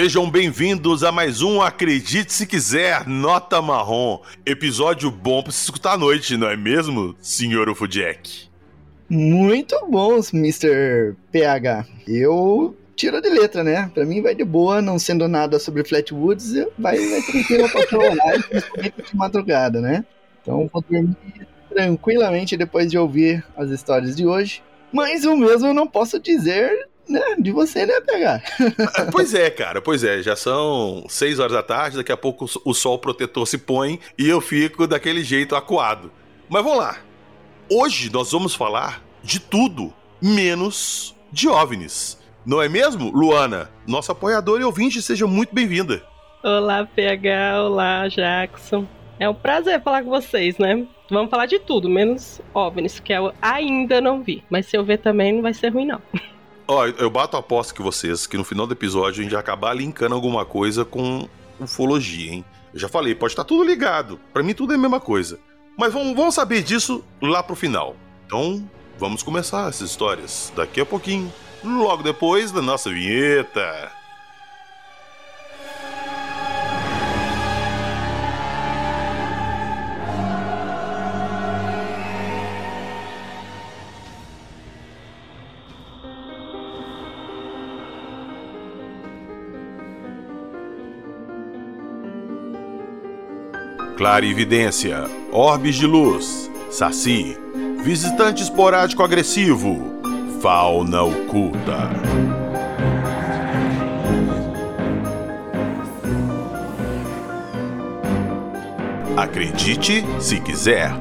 Sejam bem-vindos a mais um Acredite Se Quiser, Nota Marrom. Episódio bom pra se escutar à noite, não é mesmo, senhor Jack? Muito bons, Mr. PH. Eu tiro de letra, né? Pra mim vai de boa, não sendo nada sobre Flatwoods, vai, vai tranquilo pra horário, principalmente de madrugada, né? Então vou dormir tranquilamente depois de ouvir as histórias de hoje. Mas o mesmo eu não posso dizer né, de você, né, pegar? pois é, cara, pois é. Já são seis horas da tarde, daqui a pouco o sol protetor se põe e eu fico daquele jeito acuado. Mas vamos lá. Hoje nós vamos falar de tudo, menos de OVNIs. Não é mesmo, Luana? Nossa apoiadora e ouvinte, seja muito bem-vinda. Olá, PH. Olá, Jackson. É um prazer falar com vocês, né? Vamos falar de tudo, menos OVNIs, que eu ainda não vi. Mas se eu ver também, não vai ser ruim, não. Ó, eu bato a aposta que vocês, que no final do episódio a gente vai acabar linkando alguma coisa com ufologia, hein? Eu já falei, pode estar tudo ligado. Para mim tudo é a mesma coisa. Mas vamos, vamos saber disso lá pro final. Então, vamos começar essas histórias daqui a pouquinho, logo depois da nossa vinheta. Clarividência, orbes de luz, saci, visitante esporádico agressivo, fauna oculta. Acredite se quiser.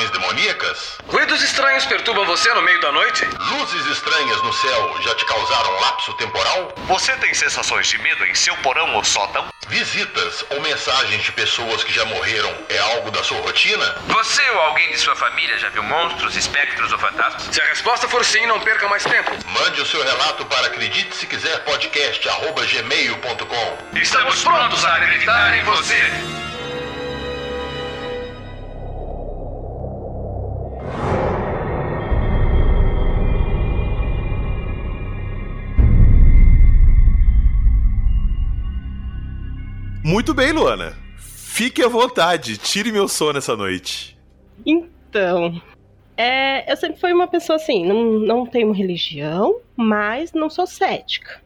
Possessões demoníacas? Ruídos estranhos perturbam você no meio da noite? Luzes estranhas no céu já te causaram lapso temporal? Você tem sensações de medo em seu porão ou sótão? Visitas ou mensagens de pessoas que já morreram é algo da sua rotina? Você ou alguém de sua família já viu monstros, espectros ou fantasmas? Se a resposta for sim, não perca mais tempo. Mande o seu relato para acredite se quiser podcast gmail.com. Estamos prontos a acreditar em você. Muito bem, Luana. Fique à vontade, tire meu sono essa noite. Então, é, eu sempre fui uma pessoa assim, não, não tenho religião, mas não sou cética.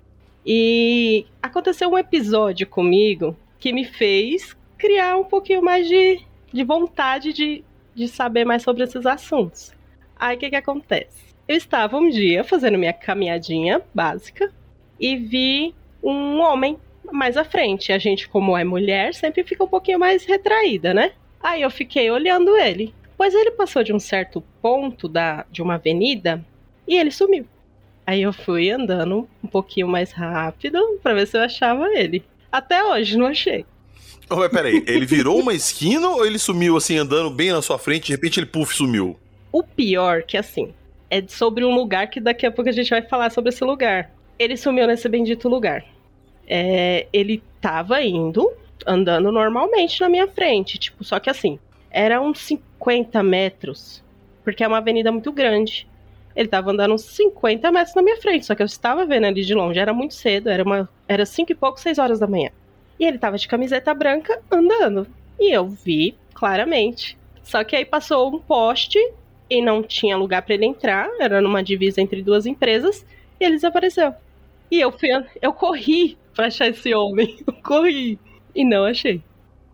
E aconteceu um episódio comigo que me fez criar um pouquinho mais de, de vontade de, de saber mais sobre esses assuntos. Aí o que, que acontece? Eu estava um dia fazendo minha caminhadinha básica e vi um homem mais à frente. A gente, como é mulher, sempre fica um pouquinho mais retraída, né? Aí eu fiquei olhando ele. Pois ele passou de um certo ponto da, de uma avenida e ele sumiu. Aí eu fui andando um pouquinho mais rápido para ver se eu achava ele. Até hoje não achei. Oh, mas peraí, ele virou uma esquina ou ele sumiu assim, andando bem na sua frente, de repente ele puff sumiu? O pior que assim, é sobre um lugar que daqui a pouco a gente vai falar sobre esse lugar. Ele sumiu nesse bendito lugar é, ele tava indo, andando normalmente na minha frente, tipo, só que assim, era uns 50 metros, porque é uma avenida muito grande. Ele tava andando uns 50 metros na minha frente, só que eu estava vendo ali de longe, era muito cedo, era uma era cinco e pouco, seis horas da manhã. E ele tava de camiseta branca andando, e eu vi claramente. Só que aí passou um poste e não tinha lugar para ele entrar, era numa divisa entre duas empresas, e ele desapareceu. E eu fui, eu corri pra achar esse homem. Eu corri e não achei.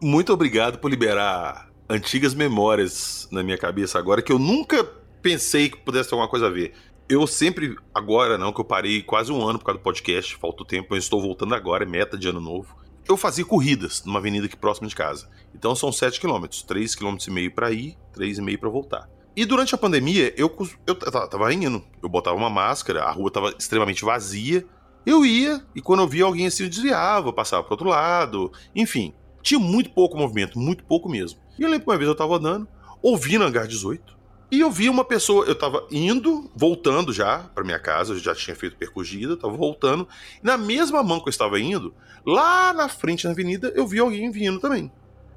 Muito obrigado por liberar antigas memórias na minha cabeça agora que eu nunca pensei que pudesse ter alguma coisa a ver. Eu sempre, agora não, que eu parei quase um ano por causa do podcast, falta o tempo, eu estou voltando agora, é meta de ano novo. Eu fazia corridas numa avenida aqui próxima de casa. Então são 7 km, 3 km e meio para ir, 3,5 para voltar. E durante a pandemia, eu, eu, eu tava indo. Eu botava uma máscara, a rua tava extremamente vazia, eu ia, e quando eu via alguém assim, eu desviava, passava para outro lado, enfim. Tinha muito pouco movimento, muito pouco mesmo. E eu lembro que uma vez eu tava andando, ouvi no hangar 18, e eu vi uma pessoa, eu tava indo, voltando já para minha casa, eu já tinha feito percurso tava voltando, na mesma mão que eu estava indo, lá na frente na avenida, eu vi alguém vindo também.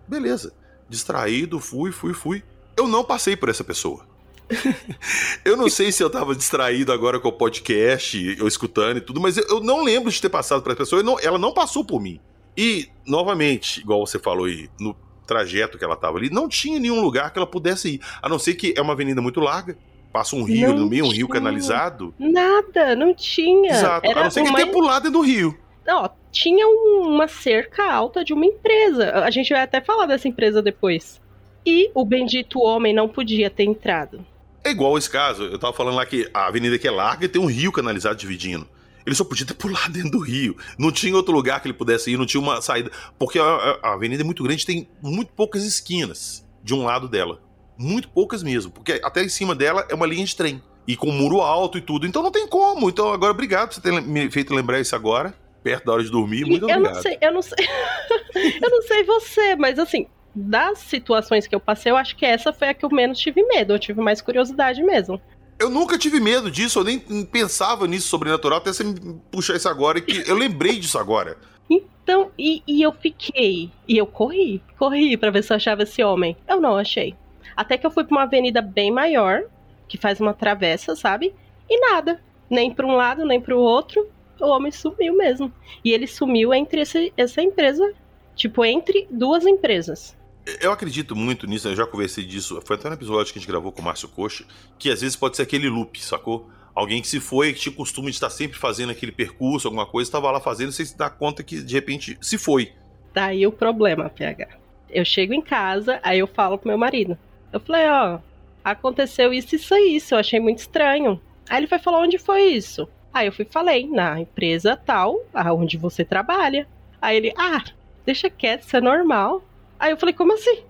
Beleza. Distraído, fui, fui, fui. Eu não passei por essa pessoa. eu não sei se eu tava distraído agora com o podcast, eu escutando e tudo, mas eu, eu não lembro de ter passado para as pessoas. Não, ela não passou por mim. E, novamente, igual você falou aí, no trajeto que ela tava ali, não tinha nenhum lugar que ela pudesse ir. A não ser que é uma avenida muito larga, passa um rio Não no meio, um tinha. rio canalizado. Nada, não tinha. Exato. Era a não ser que uma tenha pulado dentro do rio. Ó, tinha um- uma cerca alta de uma empresa. A gente vai até falar dessa empresa depois. E o bendito homem não podia ter entrado. É igual esse caso. Eu tava falando lá que a avenida aqui é larga e tem um rio canalizado dividindo. Ele só podia ter pulado dentro do rio. Não tinha outro lugar que ele pudesse ir, não tinha uma saída. Porque a, a- avenida é muito grande, tem muito poucas esquinas de um lado dela. Muito poucas mesmo. Porque até em cima dela é uma linha de trem. E com muro alto e tudo. Então não tem como. Então agora, obrigado por você ter me feito lembrar isso agora. Perto da hora de dormir. Muito eu obrigado. não sei, eu não sei. eu não sei você, mas assim, das situações que eu passei, eu acho que essa foi a que eu menos tive medo. Eu tive mais curiosidade mesmo. Eu nunca tive medo disso, eu nem pensava nisso sobrenatural, até você me puxar isso agora, que eu lembrei disso agora. Então, e, e eu fiquei. E eu corri. Corri pra ver se eu achava esse homem. Eu não achei. Até que eu fui pra uma avenida bem maior, que faz uma travessa, sabe? E nada. Nem pra um lado, nem pro outro. O homem sumiu mesmo. E ele sumiu entre esse- essa empresa. Tipo, entre duas empresas. Eu acredito muito nisso, eu já conversei disso, foi até no episódio que a gente gravou com o Márcio Coxa, que às vezes pode ser aquele loop, sacou? Alguém que se foi, que tinha costume de estar sempre fazendo aquele percurso, alguma coisa, estava lá fazendo, sem se dar conta que de repente se foi. Daí o problema, PH. Eu chego em casa, aí eu falo pro meu marido. Eu falei, ó, aconteceu isso, isso e isso, eu achei muito estranho. Aí ele foi falar onde foi isso. Aí eu fui falei, na empresa tal, aonde você trabalha. Aí ele, ah, deixa quieto, isso é normal. Aí eu falei, como assim?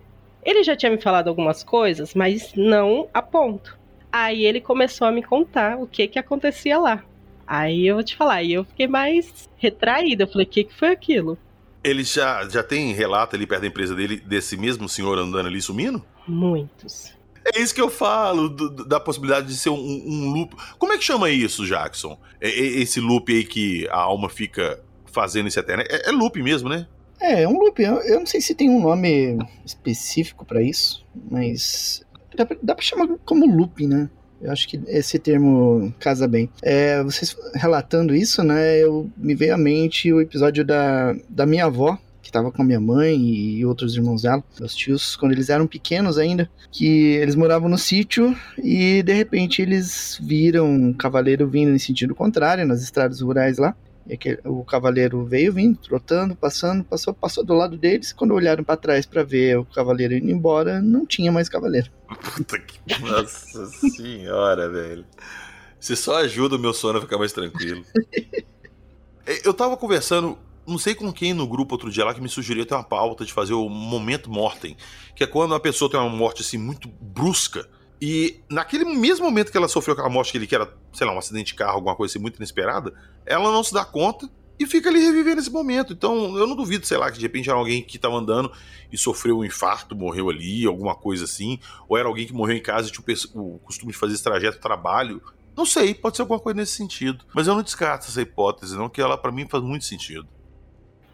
Ele já tinha me falado algumas coisas, mas não a ponto. Aí ele começou a me contar o que que acontecia lá. Aí eu vou te falar, aí eu fiquei mais retraída. Eu falei, o que que foi aquilo? Ele já, já tem relato ali perto da empresa dele desse mesmo senhor andando ali sumindo? Muitos. É isso que eu falo, do- da possibilidade de ser um, um loop. Como é que chama isso, Jackson? É- é esse loop aí que a alma fica fazendo isso eterno. É, é loop mesmo, né? É, é um loop. Eu, eu não sei se tem um nome específico pra isso, mas dá dá pra chamar como loop, né? Eu acho que esse termo casa bem. É, vocês relatando isso, né? Eu me veio à mente o episódio da, da minha avó, que tava com a minha mãe e outros irmãos dela, meus tios, quando eles eram pequenos ainda, que eles moravam no sítio e de repente eles viram um cavaleiro vindo em sentido contrário nas estradas rurais lá. E aquele- o cavaleiro veio vindo, trotando, passando, passou, passou do lado deles. Quando olharam pra trás pra ver o cavaleiro indo embora, não tinha mais cavaleiro. Puta que. Nossa senhora, velho. Você só ajuda o meu sono a ficar mais tranquilo. É, Eu tava conversando, não sei com quem no grupo outro dia lá que me sugeriu ter uma pauta de fazer o momento mortem, que é quando uma pessoa tem uma morte assim muito brusca e naquele mesmo momento que ela sofreu aquela morte que ele que era, sei lá, um acidente de carro, alguma coisa assim muito inesperada, ela não se dá conta e fica ali revivendo esse momento. Então, eu não duvido, sei lá, que de repente era alguém que tava andando e sofreu um infarto, morreu ali, alguma coisa assim, ou era alguém que morreu em casa e tinha o costume de fazer esse trajeto trabalho. Não sei, pode ser alguma coisa nesse sentido. Mas eu não descarto essa hipótese, não, que ela pra mim faz muito sentido.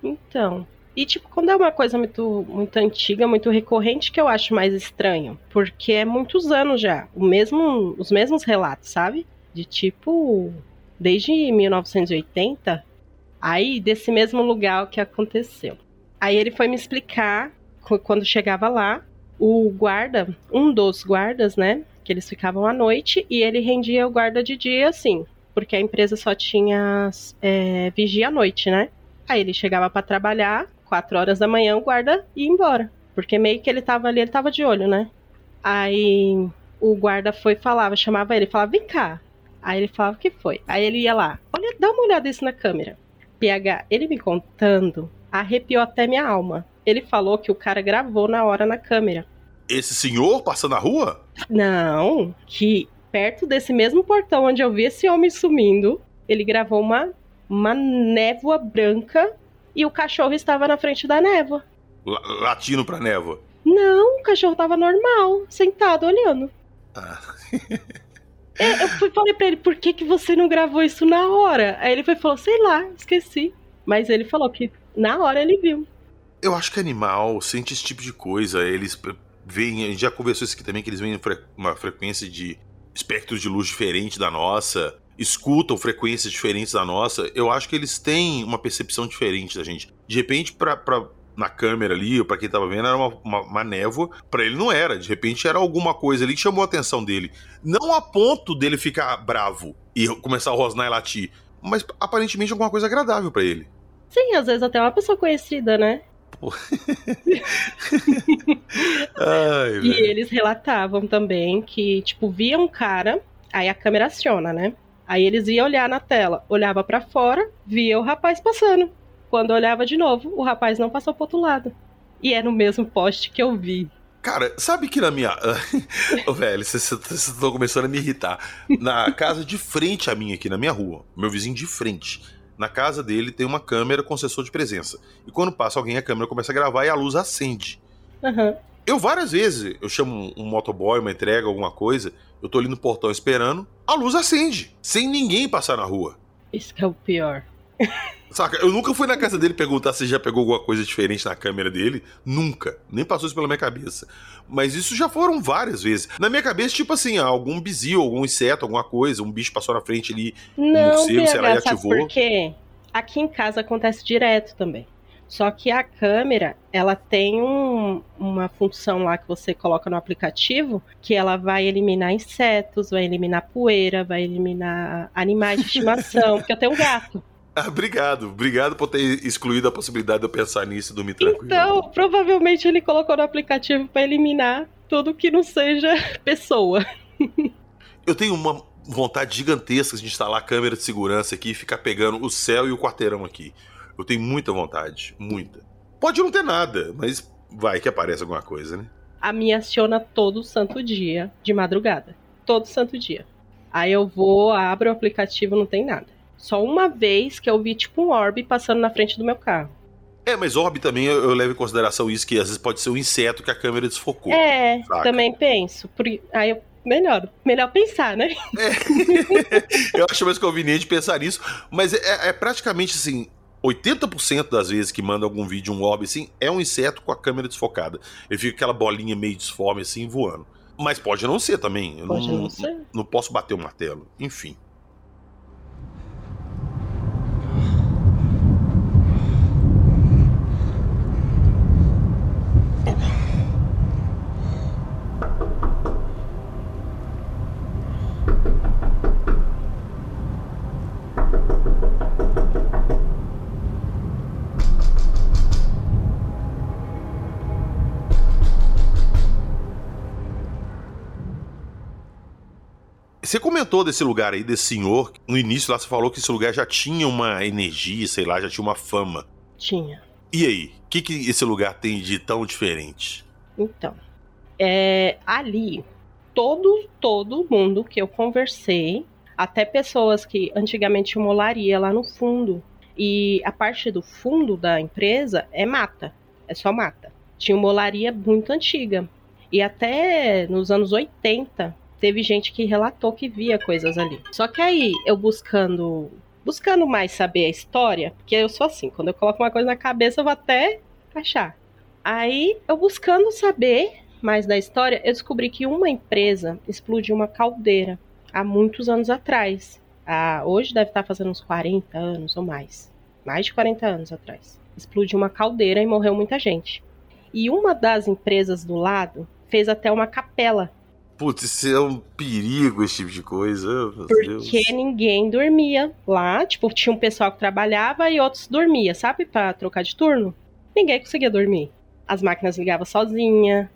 Então. E, tipo, quando é uma coisa muito, muito antiga, muito recorrente, que eu acho mais estranho. Porque é muitos anos já. O mesmo, os mesmos relatos, sabe? De tipo. Desde 1980. Aí, desse mesmo lugar, que aconteceu. Aí ele foi me explicar, qu- quando chegava lá, o guarda, um dos guardas, né? Que eles ficavam à noite, e ele rendia o guarda de dia, assim. Porque a empresa só tinha é, vigia à noite, né? Aí ele chegava pra trabalhar, 4 horas da manhã, o guarda ia embora. Porque meio que ele tava ali, ele tava de olho, né? Aí o guarda foi e falava, chamava ele, falava, vem cá. Aí ele falava, o que foi? Aí ele ia lá, olha, dá uma olhada isso na câmera. PH, ele me contando, arrepiou até minha alma. Ele falou que o cara gravou na hora na câmera. Esse senhor passando na rua? Não, que perto desse mesmo portão onde eu vi esse homem sumindo, ele gravou uma, uma névoa branca e o cachorro estava na frente da névoa. La- Latino pra névoa. Não, o cachorro tava normal, sentado, olhando. Ah. É, Eu fui, falei pra ele, por que, que você não gravou isso na hora? Aí ele foi, falou, sei lá, esqueci. Mas ele falou que na hora ele viu. Eu acho que animal sente esse tipo de coisa. Eles veem, a gente já conversou isso aqui também, que eles veem uma frequência de espectros de luz diferente da nossa, escutam frequências diferentes da nossa. Eu acho que eles têm uma percepção diferente da gente. De repente, pra, pra na câmera ali, ou pra quem tava vendo, era uma, uma, uma névoa. Pra ele não era. De repente era alguma coisa ali que chamou a atenção dele. Não a ponto dele ficar bravo e começar a rosnar e latir. Mas aparentemente alguma coisa agradável para ele. Sim, às vezes até uma pessoa conhecida, né? Ai, e eles relatavam também que, tipo, via um cara, aí a câmera aciona, né? Aí eles iam olhar na tela, olhava para fora, via o rapaz passando. Quando olhava de novo, o rapaz não passou pro outro lado. E é no mesmo poste que eu vi. Cara, sabe que na minha. Ô, velho, vocês estão começando a me irritar. Na casa de frente a minha aqui, na minha rua, meu vizinho de frente na casa dele tem uma câmera com sensor de presença. E quando passa alguém, a câmera começa a gravar e a luz acende. Uhum. Eu várias vezes, eu chamo um motoboy, uma entrega, alguma coisa, eu tô ali no portão esperando, a luz acende, sem ninguém passar na rua. Isso que é o pior. Saca? Eu nunca fui na casa dele perguntar se já pegou alguma coisa diferente na câmera dele. Nunca. Nem passou isso pela minha cabeça. Mas isso já foram várias vezes. Na minha cabeça, tipo assim, algum bizil, algum inseto, alguma coisa, um bicho passou na frente ali, Não, um morcego, sei lá, e ativou. Por quê? Aqui em casa acontece direto também. Só que a câmera, ela tem um, uma função lá que você coloca no aplicativo, que ela vai eliminar insetos, vai eliminar poeira, vai eliminar animais de estimação, porque eu tenho um gato. Ah, obrigado, obrigado por ter excluído a possibilidade de eu pensar nisso e dormir tranquilo. Então, provavelmente ele colocou no aplicativo para eliminar tudo que não seja pessoa. Eu tenho uma vontade gigantesca de instalar câmera de segurança aqui e ficar pegando o céu e o quarteirão aqui. Eu tenho muita vontade, muita. Pode não ter nada, mas vai que aparece alguma coisa, né? A minha aciona todo santo dia, de madrugada. Todo santo dia. Aí eu vou, abro o aplicativo, não tem nada. Só uma vez que eu vi, tipo, um orbe passando na frente do meu carro. É, mas orbe também eu, eu levo em consideração isso, que às vezes pode ser um inseto que a câmera desfocou. É, saca? também penso. Por, aí eu, melhor, melhor pensar, né? É. eu acho mais conveniente pensar nisso, mas é, é praticamente assim, 80% das vezes que manda algum vídeo, um orbe assim, é um inseto com a câmera desfocada. Ele fica aquela bolinha meio disforme assim, voando. Mas pode não ser também. Eu pode não, não ser. Não posso bater o martelo. Enfim. Você comentou desse lugar aí, desse senhor. No início lá você falou que esse lugar já tinha uma energia, sei lá, já tinha uma fama. Tinha. E aí? O que, que esse lugar tem de tão diferente? Então, é, ali, todo, todo mundo que eu conversei, até pessoas que antigamente tinham molaria lá no fundo, e a parte do fundo da empresa é mata, é só mata. Tinha uma molaria muito antiga. E até nos anos 80, teve gente que relatou que via coisas ali. Só que aí, eu buscando buscando mais saber a história, porque eu sou assim, quando eu coloco uma coisa na cabeça, eu vou até achar. Aí, eu buscando saber mais da história, eu descobri que uma empresa explodiu uma caldeira há muitos anos atrás. Ah, hoje deve estar fazendo uns 40 anos ou mais. Mais de 40 anos atrás. Explodiu uma caldeira e morreu muita gente. E uma das empresas do lado fez até uma capela Putz, isso é um perigo, esse tipo de coisa. Porque Deus. ninguém dormia lá. Tipo, tinha um pessoal que trabalhava e outros dormia, sabe? Pra trocar de turno. Ninguém conseguia dormir. As máquinas ligavam sozinha,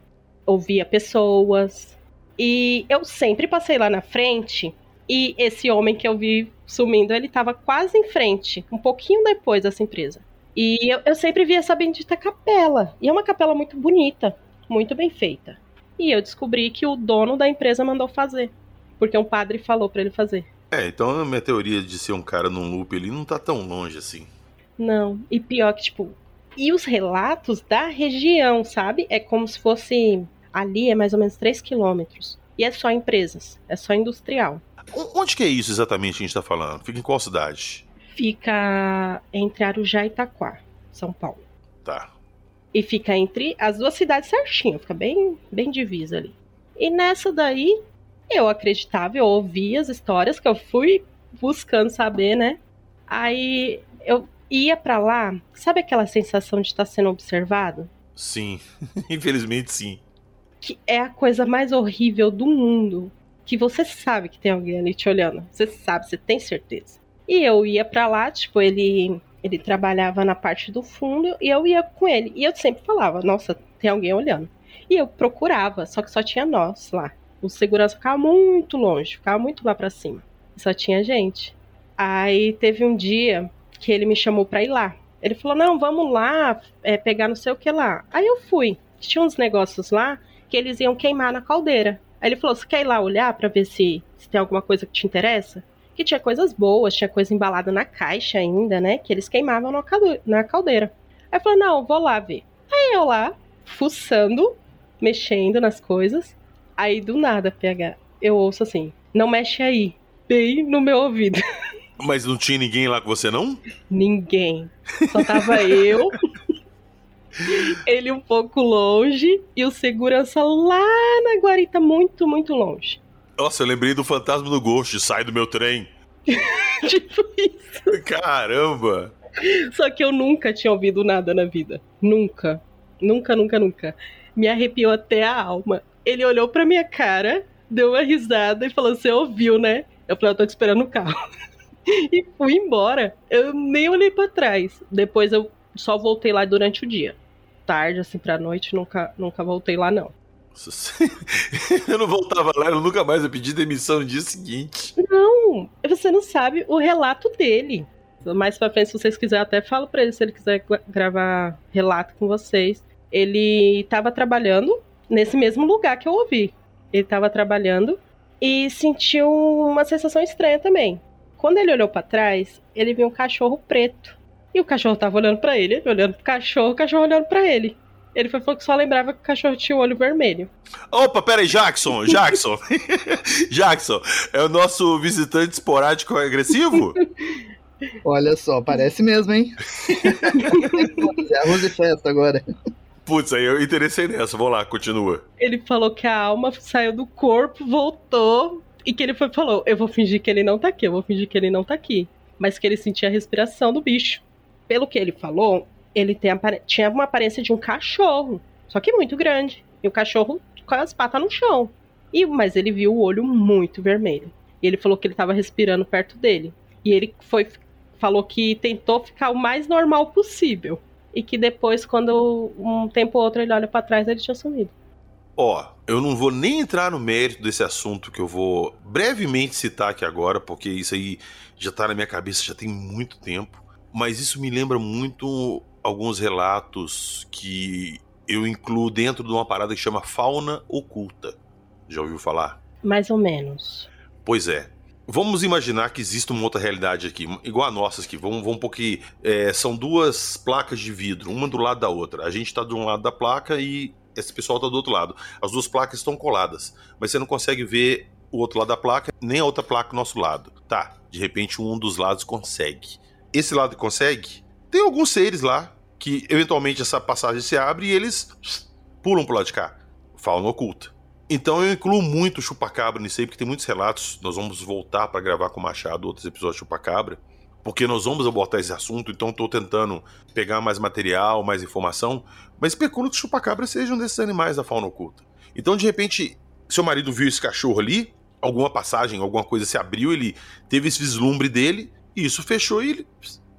ouvia pessoas. E eu sempre passei lá na frente. E esse homem que eu vi sumindo, ele tava quase em frente, um pouquinho depois dessa empresa. E eu, eu sempre vi essa bendita capela. E é uma capela muito bonita, muito bem feita. E eu descobri que o dono da empresa mandou fazer. Porque um padre falou para ele fazer. É, então a minha teoria de ser um cara num loop ali não tá tão longe assim. Não, e pior que, tipo. E os relatos da região, sabe? É como se fosse. Ali é mais ou menos 3 quilômetros. E é só empresas, é só industrial. Onde que é isso exatamente que a gente tá falando? Fica em qual cidade? Fica entre Arujá e Itaquá, São Paulo. Tá. E fica entre as duas cidades certinho, fica bem, bem divisa ali. E nessa daí, eu acreditava, eu ouvia as histórias que eu fui buscando saber, né? Aí eu ia para lá, sabe aquela sensação de estar sendo observado? Sim, infelizmente sim. Que é a coisa mais horrível do mundo. Que você sabe que tem alguém ali te olhando. Você sabe, você tem certeza. E eu ia para lá, tipo, ele ele trabalhava na parte do fundo e eu ia com ele. E eu sempre falava, nossa, tem alguém olhando. E eu procurava, só que só tinha nós lá. O segurança ficava muito longe, ficava muito lá para cima. Só tinha gente. Aí teve um dia que ele me chamou pra ir lá. Ele falou: Não, vamos lá é, pegar não sei o que lá. Aí eu fui. Tinha uns negócios lá que eles iam queimar na caldeira. Aí ele falou: Você quer ir lá olhar para ver se, se tem alguma coisa que te interessa? Que tinha coisas boas, tinha coisa embalada na caixa ainda, né? Que eles queimavam na caldeira. Aí eu falei: Não, vou lá ver. Aí eu lá, fuçando, mexendo nas coisas. Aí do nada, PH, eu ouço assim: Não mexe aí. Bem no meu ouvido. Mas não tinha ninguém lá com você, não? Ninguém. Só tava eu, ele um pouco longe e o segurança lá na guarita, muito, muito longe. Nossa, eu lembrei do fantasma do Ghost, sai do meu trem. tipo isso. Caramba! Só que eu nunca tinha ouvido nada na vida. Nunca. Nunca, nunca, nunca. Me arrepiou até a alma. Ele olhou pra minha cara, deu uma risada e falou: Você ouviu, né? Eu falei: Eu tô te esperando no carro. e fui embora. Eu nem olhei para trás. Depois eu só voltei lá durante o dia. Tarde, assim, pra noite, nunca, nunca voltei lá, não. eu não voltava lá, eu nunca mais eu pedi demissão no dia seguinte. Não, você não sabe o relato dele. Mais pra frente, se vocês quiserem, até falo pra ele se ele quiser gravar relato com vocês. Ele tava trabalhando nesse mesmo lugar que eu ouvi. Ele tava trabalhando e sentiu uma sensação estranha também. Quando ele olhou para trás, ele viu um cachorro preto. E o cachorro tava olhando para ele, ele olhando pro cachorro, o cachorro olhando para ele. Ele foi falou que só lembrava que o cachorro tinha o olho vermelho. Opa, peraí, Jackson, Jackson. Jackson, é o nosso visitante esporádico agressivo? Olha só, parece mesmo, hein? é arroz e festa agora. Putz, aí eu interessei nessa. Vamos lá, continua. Ele falou que a alma saiu do corpo, voltou, e que ele foi, falou: Eu vou fingir que ele não tá aqui, eu vou fingir que ele não tá aqui. Mas que ele sentia a respiração do bicho. Pelo que ele falou, ele tem, tinha uma aparência de um cachorro, só que muito grande. E o cachorro com as patas no chão. E, mas ele viu o olho muito vermelho. E ele falou que ele estava respirando perto dele. E ele foi falou que tentou ficar o mais normal possível. E que depois, quando um tempo ou outro ele olha para trás, ele tinha sumido. Ó, eu não vou nem entrar no mérito desse assunto que eu vou brevemente citar aqui agora, porque isso aí já tá na minha cabeça já tem muito tempo. Mas isso me lembra muito alguns relatos que eu incluo dentro de uma parada que chama fauna oculta. Já ouviu falar? Mais ou menos. Pois é. Vamos imaginar que existe uma outra realidade aqui, igual a nossa aqui. Vamos, vamos um pouquinho. É, são duas placas de vidro, uma do lado da outra. A gente está de um lado da placa e esse pessoal está do outro lado. As duas placas estão coladas, mas você não consegue ver o outro lado da placa, nem a outra placa do nosso lado. Tá, de repente um dos lados consegue. Esse lado que consegue, tem alguns seres lá que eventualmente essa passagem se abre e eles pulam pro lado de cá. Fauna oculta. Então eu incluo muito chupacabra nisso aí, porque tem muitos relatos. Nós vamos voltar para gravar com o Machado outros episódios de chupacabra porque nós vamos abordar esse assunto, então estou tentando pegar mais material, mais informação, mas especulo que chupacabras sejam desses animais da fauna oculta. Então, de repente, seu marido viu esse cachorro ali, alguma passagem, alguma coisa se abriu, ele teve esse vislumbre dele, e isso fechou e ele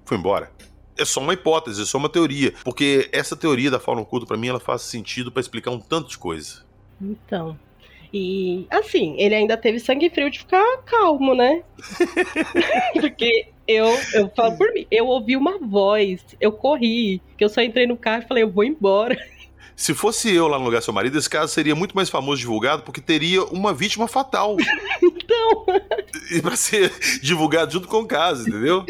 foi embora. É só uma hipótese, é só uma teoria, porque essa teoria da fauna oculta, para mim, ela faz sentido para explicar um tanto de coisa. Então, e assim, ele ainda teve sangue frio de ficar calmo, né? Porque eu, eu falo por mim, eu ouvi uma voz, eu corri, que eu só entrei no carro e falei, eu vou embora. Se fosse eu lá no lugar do seu marido, esse caso seria muito mais famoso divulgado porque teria uma vítima fatal. então. E pra ser divulgado junto com o caso, entendeu?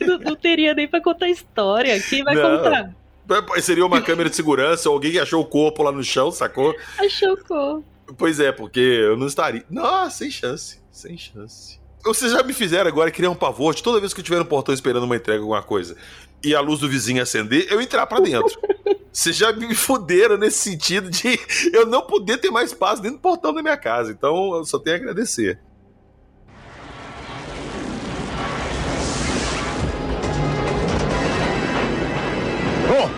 Não, não teria nem pra contar história. Quem vai não. contar? Seria uma câmera de segurança, alguém que achou o corpo lá no chão, sacou? Achou o corpo. Pois é, porque eu não estaria. Nossa, sem chance. Sem chance. Vocês já me fizeram agora criar um pavor de toda vez que eu estiver no portão esperando uma entrega, alguma coisa. e a luz do vizinho acender, eu entrar para dentro. Vocês já me fuderam nesse sentido de eu não poder ter mais paz dentro do portão da minha casa. Então eu só tenho a agradecer. Oh!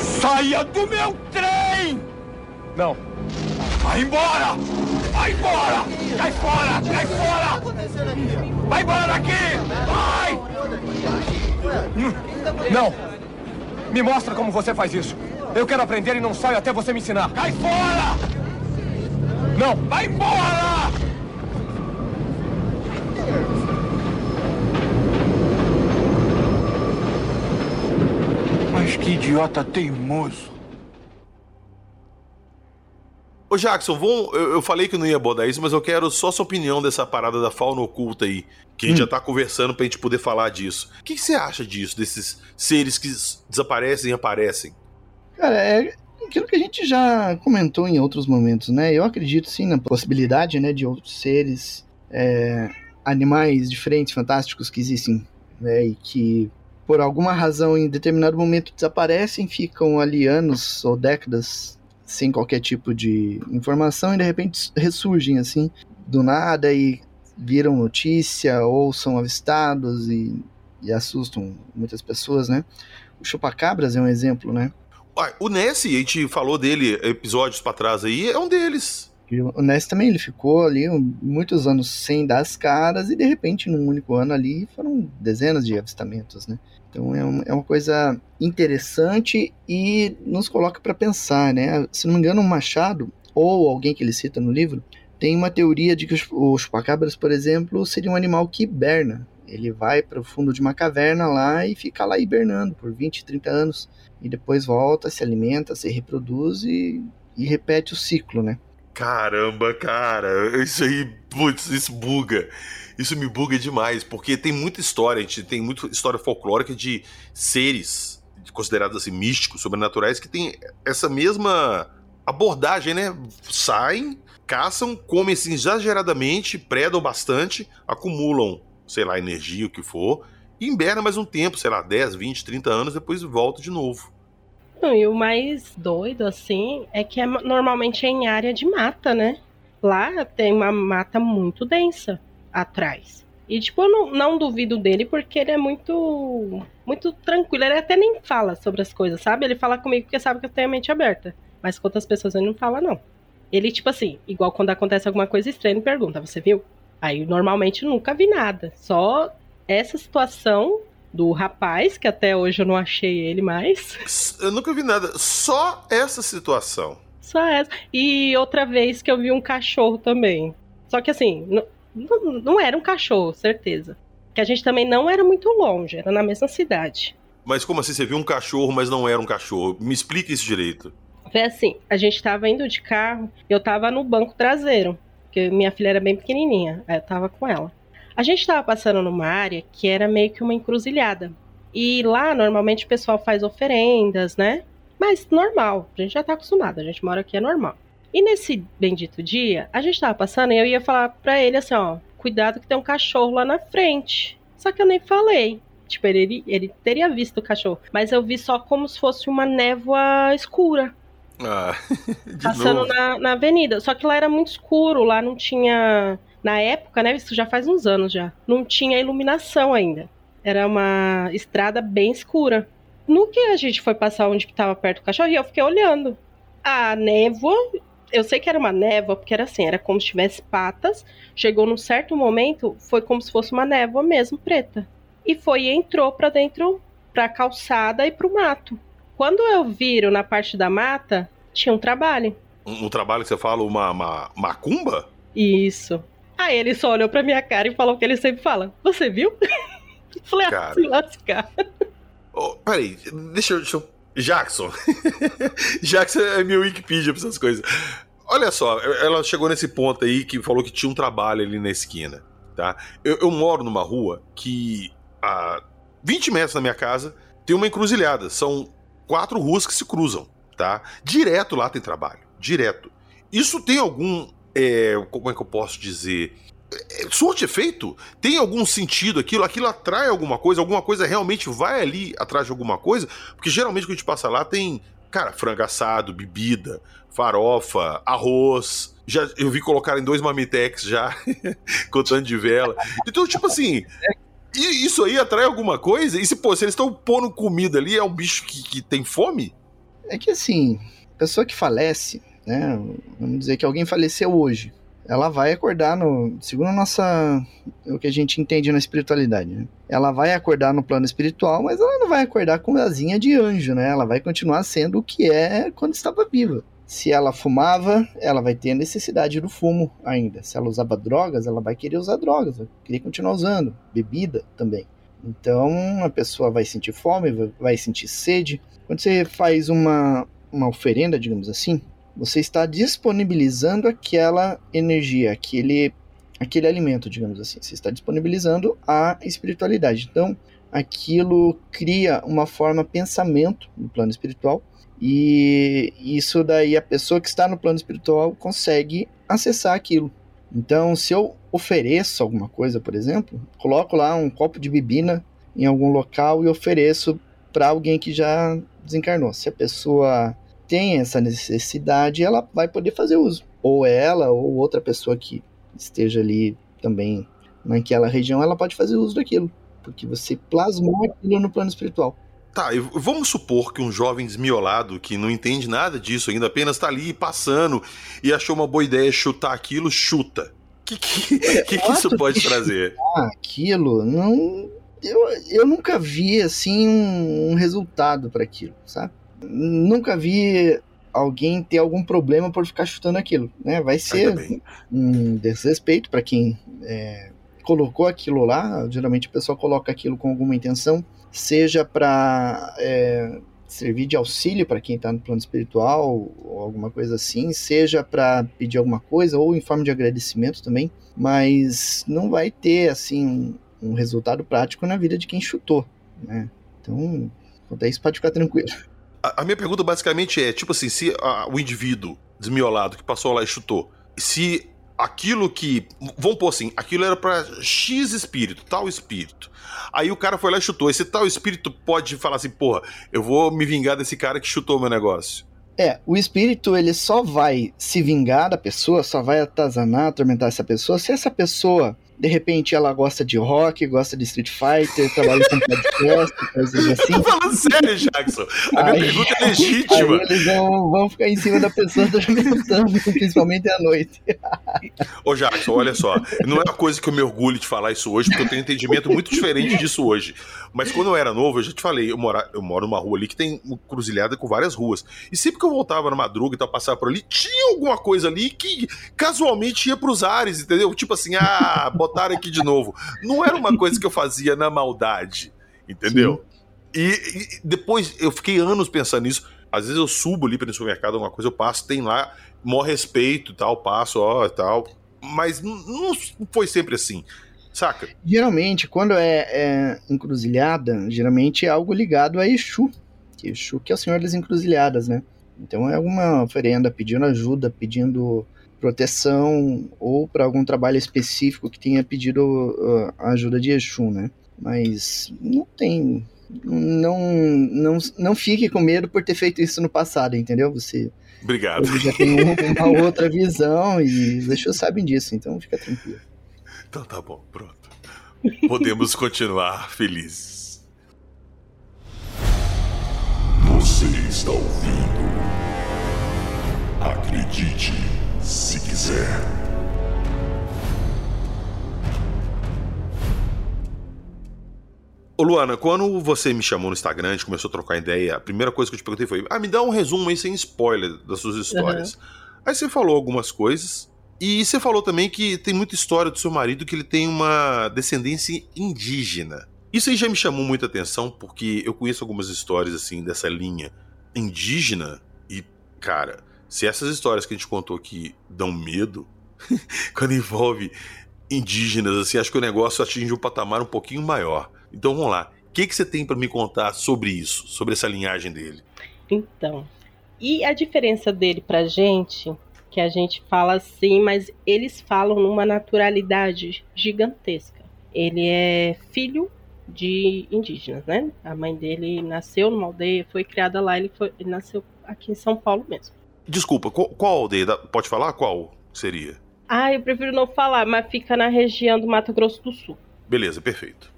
Saia do meu trem! Não. Vai embora! Vai embora! Cai fora! Cai fora! Vai embora daqui! Vai! Não! Me mostra como você faz isso. Eu quero aprender e não saio até você me ensinar. Cai fora! Não! Vai embora! Mas que idiota teimoso. Ô Jackson, vamos, eu, eu, falei que não ia abordar isso, mas eu quero só sua opinião dessa parada da fauna oculta aí. Que a gente hum. já tá conversando pra gente poder falar disso. O que, que você acha disso, desses seres que desaparecem e aparecem? Cara, é aquilo que a gente já comentou em outros momentos, né? Eu acredito sim na possibilidade, né, de outros seres, é, animais diferentes, fantásticos que existem, né, e que por alguma razão em determinado momento desaparecem, ficam ali anos ou décadas sem qualquer tipo de informação e de repente ressurgem assim do nada e viram notícia ou são avistados e, e assustam muitas pessoas, né? O chupacabras é um exemplo, né? O Nessie, a gente falou dele episódios para trás aí, é um deles. O Nessie também, ele ficou ali muitos anos sem dar as caras e de repente num único ano ali foram dezenas de avistamentos, né? Então é, um, é uma coisa interessante e nos coloca para pensar, né? Se não me engano, Machado, ou alguém que ele cita no livro, tem uma teoria de que o chupacabras, por exemplo, seria um animal que hiberna. Ele vai para o fundo de uma caverna lá e fica lá hibernando por 20, 30 anos. E depois volta, se alimenta, se reproduz e, e repete o ciclo, né? Caramba, cara, isso aí, putz, isso buga. Isso me buga demais, porque tem muita história, a gente tem muita história folclórica de seres considerados assim místicos, sobrenaturais, que tem essa mesma abordagem, né? Saem, caçam, comem assim exageradamente, predam bastante, acumulam, sei lá, energia, o que for, e hibernam mais um tempo, sei lá, 10, 20, 30 anos, depois volta de novo. Não, e o mais doido, assim, é que é, normalmente é em área de mata, né? Lá tem uma mata muito densa atrás. E, tipo, eu não, não duvido dele porque ele é muito muito tranquilo. Ele até nem fala sobre as coisas, sabe? Ele fala comigo porque sabe que eu tenho a mente aberta. Mas com outras pessoas ele não fala, não. Ele, tipo assim, igual quando acontece alguma coisa estranha, ele pergunta, você viu? Aí, normalmente, nunca vi nada. Só essa situação do rapaz, que até hoje eu não achei ele mais. Eu nunca vi nada. Só essa situação. Só essa. E outra vez que eu vi um cachorro também. Só que assim, não, não era um cachorro, certeza. Que a gente também não era muito longe, era na mesma cidade. Mas como assim? Você viu um cachorro, mas não era um cachorro? Me explica isso direito. Foi assim, a gente tava indo de carro, eu tava no banco traseiro, porque minha filha era bem pequenininha, aí eu tava com ela. A gente tava passando numa área que era meio que uma encruzilhada. E lá, normalmente, o pessoal faz oferendas, né? Mas normal, a gente já tá acostumado, a gente mora aqui, é normal. E nesse bendito dia, a gente tava passando e eu ia falar pra ele assim, ó, cuidado que tem um cachorro lá na frente. Só que eu nem falei. Tipo, ele, ele teria visto o cachorro. Mas eu vi só como se fosse uma névoa escura. Ah, passando na, na avenida. Só que lá era muito escuro, lá não tinha. Na época, né? Isso já faz uns anos já. Não tinha iluminação ainda. Era uma estrada bem escura. No que a gente foi passar onde que tava perto do cachorro, eu fiquei olhando. A névoa eu sei que era uma névoa, porque era assim, era como se tivesse patas. Chegou num certo momento, foi como se fosse uma névoa mesmo, preta. E foi e entrou para dentro, pra calçada e pro mato. Quando eu viro na parte da mata, tinha um trabalho. Um, um trabalho que você fala, uma, uma macumba? Isso. Aí ele só olhou pra minha cara e falou o que ele sempre fala. Você viu? Falei, ah, cara. se lascar. Oh, peraí, deixa eu, deixa eu Jackson. Jackson é meu Wikipedia pra essas coisas. Olha só, ela chegou nesse ponto aí que falou que tinha um trabalho ali na esquina, tá? Eu, eu moro numa rua que a 20 metros da minha casa tem uma encruzilhada. São quatro ruas que se cruzam, tá? Direto lá tem trabalho, direto. Isso tem algum, é, como é que eu posso dizer, é, surte efeito? Tem algum sentido aquilo? Aquilo atrai alguma coisa? Alguma coisa realmente vai ali atrás de alguma coisa? Porque geralmente quando a gente passa lá tem, cara, frango assado, bebida, farofa, arroz. Já, eu vi colocar em dois mamitex já, contando de vela. Então, tipo assim, isso aí atrai alguma coisa? E se, pô, se eles estão pondo comida ali, é um bicho que, que tem fome? É que assim, pessoa que falece, né? Vamos dizer que alguém faleceu hoje ela vai acordar no. Segundo a nossa. o que a gente entende na espiritualidade, né? Ela vai acordar no plano espiritual, mas ela não vai acordar com asinha de anjo, né? Ela vai continuar sendo o que é quando estava viva. Se ela fumava, ela vai ter a necessidade do fumo ainda. Se ela usava drogas, ela vai querer usar drogas, vai querer continuar usando. Bebida também. Então a pessoa vai sentir fome, vai sentir sede. Quando você faz uma, uma oferenda, digamos assim, você está disponibilizando aquela energia, aquele, aquele alimento, digamos assim. Você está disponibilizando a espiritualidade. Então, aquilo cria uma forma pensamento no plano espiritual e isso daí a pessoa que está no plano espiritual consegue acessar aquilo. Então, se eu ofereço alguma coisa, por exemplo, coloco lá um copo de bebida em algum local e ofereço para alguém que já desencarnou. Se a pessoa tem essa necessidade, ela vai poder fazer uso. Ou ela, ou outra pessoa que esteja ali também naquela região, ela pode fazer uso daquilo. Porque você plasmou aquilo no plano espiritual. Tá, vamos supor que um jovem desmiolado que não entende nada disso ainda, apenas está ali passando e achou uma boa ideia chutar aquilo, chuta. O que, que, que, que isso pode trazer? Aquilo, não. Eu, eu nunca vi assim um, um resultado para aquilo, sabe? Nunca vi alguém ter algum problema por ficar chutando aquilo, né? Vai ser um desrespeito para quem é, colocou aquilo lá. Geralmente a pessoa coloca aquilo com alguma intenção, seja para é, servir de auxílio para quem está no plano espiritual ou alguma coisa assim, seja para pedir alguma coisa ou em forma de agradecimento também, mas não vai ter assim um resultado prático na vida de quem chutou, né? Então, quanto a isso pode ficar tranquilo. A, minha pergunta basicamente é, tipo assim, se a, o indivíduo desmiolado que passou lá e chutou, se aquilo que. Vamos pôr assim, aquilo era para X espírito, tal espírito. Aí o cara foi lá e chutou. Esse tal espírito pode falar assim, porra, eu vou me vingar desse cara que chutou meu negócio. É, o espírito ele só vai se vingar da pessoa, só vai atazanar, atormentar essa pessoa, se essa pessoa de repente ela gosta de rock, gosta de Street Fighter, trabalha com podcast, coisas assim. Tô falando sério, Jackson. A minha aí, pergunta é legítima. Eles vão, vão ficar em cima da pessoa atormentando, principalmente à noite. Ô, Jackson, olha só. Não é uma coisa que eu me orgulho de falar isso hoje, porque eu tenho um entendimento muito diferente disso hoje. Mas quando eu era novo, eu já te falei, eu moro, eu moro numa rua ali que tem uma cruzilhada com várias ruas. E sempre que eu voltava na madruga e tal, passava por ali, tinha alguma coisa ali que casualmente ia pros ares, entendeu? Tipo assim, ah, botaram aqui de novo. Não era uma coisa que eu fazia na maldade, entendeu? E, e, depois eu fiquei anos pensando nisso. Às vezes eu subo ali para o supermercado, alguma coisa, eu passo, tem lá, maior respeito tal, passo, ó, tal. Mas não foi sempre assim. Saca? Geralmente, quando é, é, encruzilhada, geralmente é algo ligado a Exu. Exu que é o senhor das encruzilhadas, né? Então é alguma oferenda pedindo ajuda, pedindo proteção ou para algum trabalho específico que tenha pedido uh, a ajuda de Exu, né? Mas não tem. Não, não, não fique com medo por ter feito isso no passado, entendeu? Você. Obrigado. Você já tem uma outra visão e os Exus sabem disso, então fica tranquilo. Então tá bom, pronto. Podemos continuar felizes. Você está ouvindo. Acredite se quiser. Ô Luana, quando você me chamou no Instagram, a gente começou a trocar ideia, a primeira coisa que eu te perguntei foi: ah, me dá um resumo aí sem spoiler das suas histórias. Uhum. Aí você falou algumas coisas, e você falou também que tem muita história do seu marido que ele tem uma descendência indígena. Isso aí já me chamou muita atenção, porque eu conheço algumas histórias assim dessa linha indígena, e, cara, se essas histórias que a gente contou aqui dão medo, quando envolve indígenas, assim, acho que o negócio atinge um patamar um pouquinho maior. Então vamos lá. O que, que você tem para me contar sobre isso, sobre essa linhagem dele? Então, e a diferença dele pra gente, que a gente fala assim, mas eles falam numa naturalidade gigantesca. Ele é filho de indígenas, né? A mãe dele nasceu numa aldeia, foi criada lá, ele, foi, ele nasceu aqui em São Paulo mesmo. Desculpa, qual, qual aldeia? Pode falar qual seria? Ah, eu prefiro não falar, mas fica na região do Mato Grosso do Sul. Beleza, perfeito.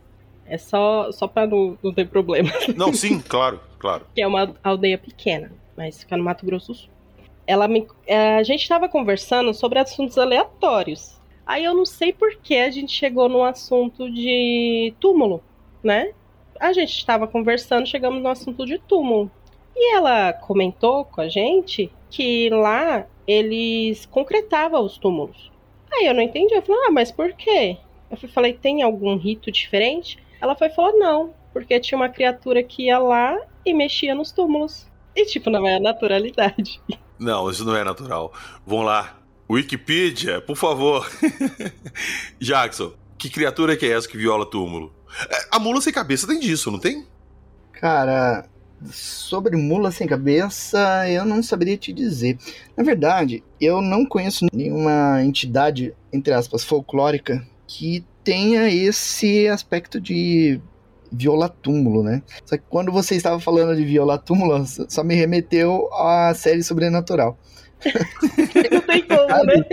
É só, só pra não, não ter problema. Não, sim, claro, claro. que é uma aldeia pequena, mas fica no Mato Grosso do Sul. Ela me, é, a gente estava conversando sobre assuntos aleatórios. Aí eu não sei por que a gente chegou no assunto de túmulo, né? A gente estava conversando, chegamos no assunto de túmulo. E ela comentou com a gente que lá eles concretavam os túmulos. Aí eu não entendi, eu falei, ah, mas por quê? Eu falei, tem algum rito diferente? Ela foi falou, não, porque tinha uma criatura que ia lá e mexia nos túmulos. E tipo, não é naturalidade. Não, isso não é natural. Vamos lá. Wikipedia, por favor. Jackson, que criatura que é essa que viola túmulo? É, a mula sem cabeça tem disso, não tem? Cara, sobre mula sem cabeça, eu não saberia te dizer. Na verdade, eu não conheço nenhuma entidade, entre aspas, folclórica que tenha esse aspecto de violar túmulo, né? Só que quando você estava falando de violar túmulo, só me remeteu à série Sobrenatural. Não tem como, né?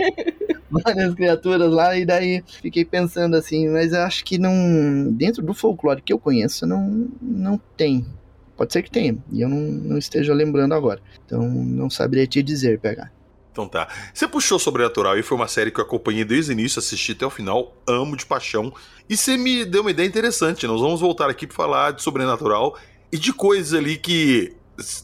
Várias criaturas lá, e daí fiquei pensando assim, mas eu acho que não. Dentro do folclore que eu conheço, não, não tem. Pode ser que tenha, e eu não, não esteja lembrando agora. Então não saberia te dizer, pegar. Então tá. Você puxou Sobrenatural e foi uma série que eu acompanhei desde o início, assisti até o final, amo de paixão. E você me deu uma ideia interessante. Nós vamos voltar aqui para falar de Sobrenatural e de coisas ali que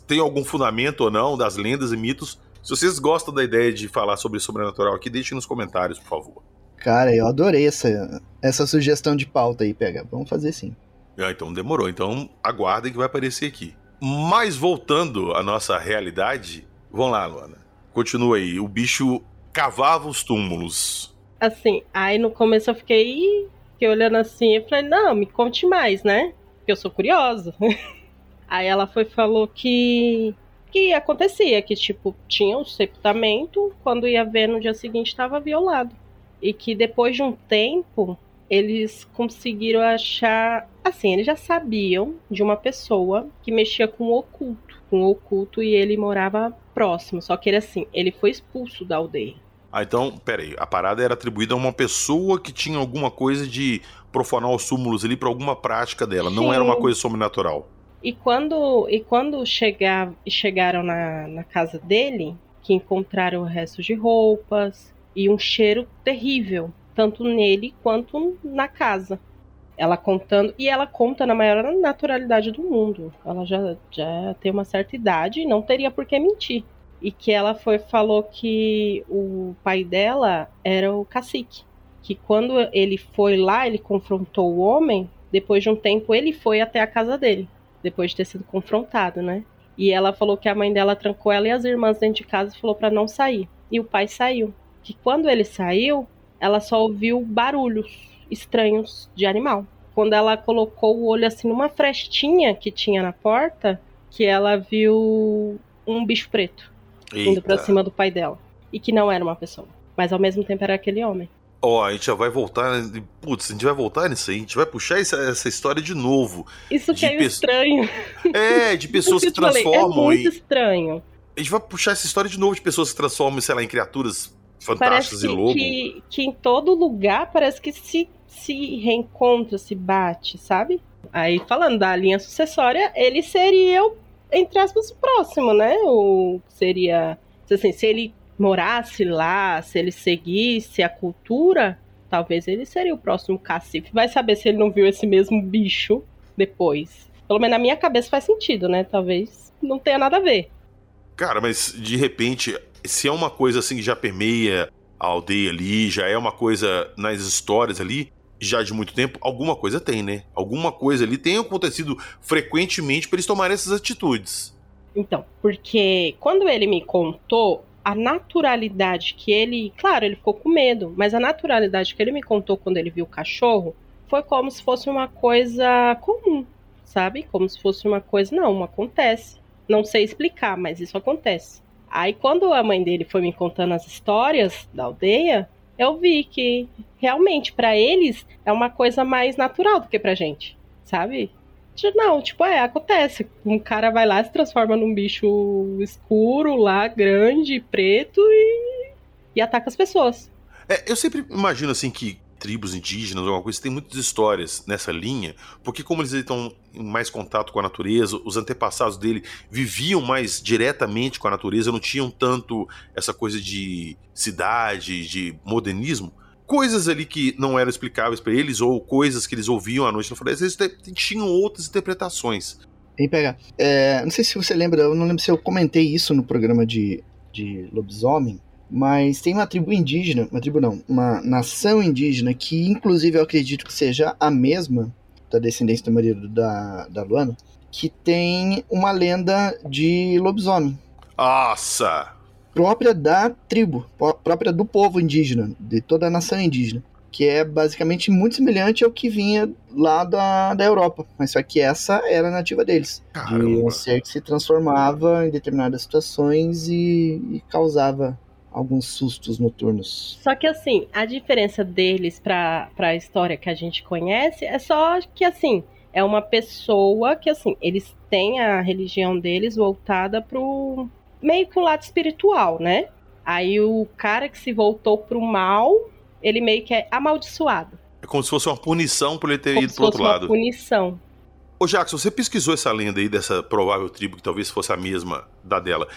tem algum fundamento ou não, das lendas e mitos. Se vocês gostam da ideia de falar sobre Sobrenatural aqui, deixem nos comentários, por favor. Cara, eu adorei essa, essa sugestão de pauta aí, pega. Vamos fazer sim. Ah, então demorou. Então aguardem que vai aparecer aqui. Mas voltando à nossa realidade, vamos lá, Luana. Continua aí. O bicho cavava os túmulos. Assim, aí no começo eu fiquei, fiquei olhando assim e falei, não, me conte mais, né? Porque eu sou curiosa. aí ela foi falou que que acontecia, que tipo, tinha um sepultamento, quando ia ver no dia seguinte estava violado. E que depois de um tempo, eles conseguiram achar, assim, eles já sabiam de uma pessoa que mexia com o oculto, com o oculto e ele morava próximo. Só que ele, assim, ele foi expulso da aldeia. Ah, então, peraí. A parada era atribuída a uma pessoa que tinha alguma coisa de profanar os súmulos ali para alguma prática dela. Sim. Não era uma coisa sobrenatural. E quando, e quando chegar, chegaram na, na casa dele, que encontraram o resto de roupas e um cheiro terrível, tanto nele quanto na casa ela contando e ela conta na maior naturalidade do mundo. Ela já, já tem uma certa idade e não teria por que mentir. E que ela foi falou que o pai dela era o cacique, que quando ele foi lá, ele confrontou o homem, depois de um tempo ele foi até a casa dele, depois de ter sido confrontado, né? E ela falou que a mãe dela trancou ela e as irmãs dentro de casa e falou para não sair. E o pai saiu. Que quando ele saiu, ela só ouviu barulhos estranhos de animal. Quando ela colocou o olho assim numa frestinha que tinha na porta, que ela viu um bicho preto Eita. indo pra cima do pai dela. E que não era uma pessoa. Mas ao mesmo tempo era aquele homem. Ó, oh, a gente já vai voltar. Putz, a gente vai voltar nisso aí. A gente vai puxar essa, essa história de novo. Isso que é pe... estranho. É, de pessoas que, que transformam. Falei, é muito estranho. A gente vai puxar essa história de novo de pessoas que transformam, sei lá, em criaturas fantásticas parece e lobo. Que, que em todo lugar parece que se, se reencontra, se bate, sabe? Aí, falando da linha sucessória, ele seria, o, entre aspas, o próximo, né? O seria. Assim, se ele morasse lá, se ele seguisse a cultura, talvez ele seria o próximo cacife. Vai saber se ele não viu esse mesmo bicho depois. Pelo menos na minha cabeça faz sentido, né? Talvez não tenha nada a ver. Cara, mas de repente se é uma coisa assim que já permeia a aldeia ali, já é uma coisa nas histórias ali, já de muito tempo, alguma coisa tem, né? Alguma coisa ali tem acontecido frequentemente para eles tomarem essas atitudes. Então, porque quando ele me contou a naturalidade que ele, claro, ele ficou com medo, mas a naturalidade que ele me contou quando ele viu o cachorro foi como se fosse uma coisa comum, sabe? Como se fosse uma coisa, não, acontece. Não sei explicar, mas isso acontece. Aí quando a mãe dele foi me contando as histórias da aldeia, eu vi que realmente para eles é uma coisa mais natural do que pra gente, sabe? Não, tipo, é, acontece. Um cara vai lá, se transforma num bicho escuro lá, grande, preto e, e ataca as pessoas. É, eu sempre imagino assim que tribos indígenas alguma coisa tem muitas histórias nessa linha, porque como eles estão em mais contato com a natureza, os antepassados dele viviam mais diretamente com a natureza, não tinham tanto essa coisa de cidade, de modernismo coisas ali que não eram explicáveis para eles ou coisas que eles ouviam à noite na floresta, eles tinham outras interpretações. Vem pegar. É, não sei se você lembra, eu não lembro se eu comentei isso no programa de, de lobisomem, mas tem uma tribo indígena, uma tribo não, uma nação indígena que inclusive eu acredito que seja a mesma da descendência do marido da, da Luana, que tem uma lenda de lobisomem. Nossa! própria da tribo, própria do povo indígena, de toda a nação indígena, que é basicamente muito semelhante ao que vinha lá da, da Europa, mas só que essa era nativa deles, Caramba. de um ser que se transformava em determinadas situações e, e causava alguns sustos noturnos. Só que assim, a diferença deles para a história que a gente conhece é só que assim, é uma pessoa que assim, eles têm a religião deles voltada pro meio que um lado espiritual, né? Aí o cara que se voltou pro mal, ele meio que é amaldiçoado. É como se fosse uma punição por ele ter como ido pro outro uma lado. punição. Ô Jackson, você pesquisou essa lenda aí dessa provável tribo que talvez fosse a mesma da dela.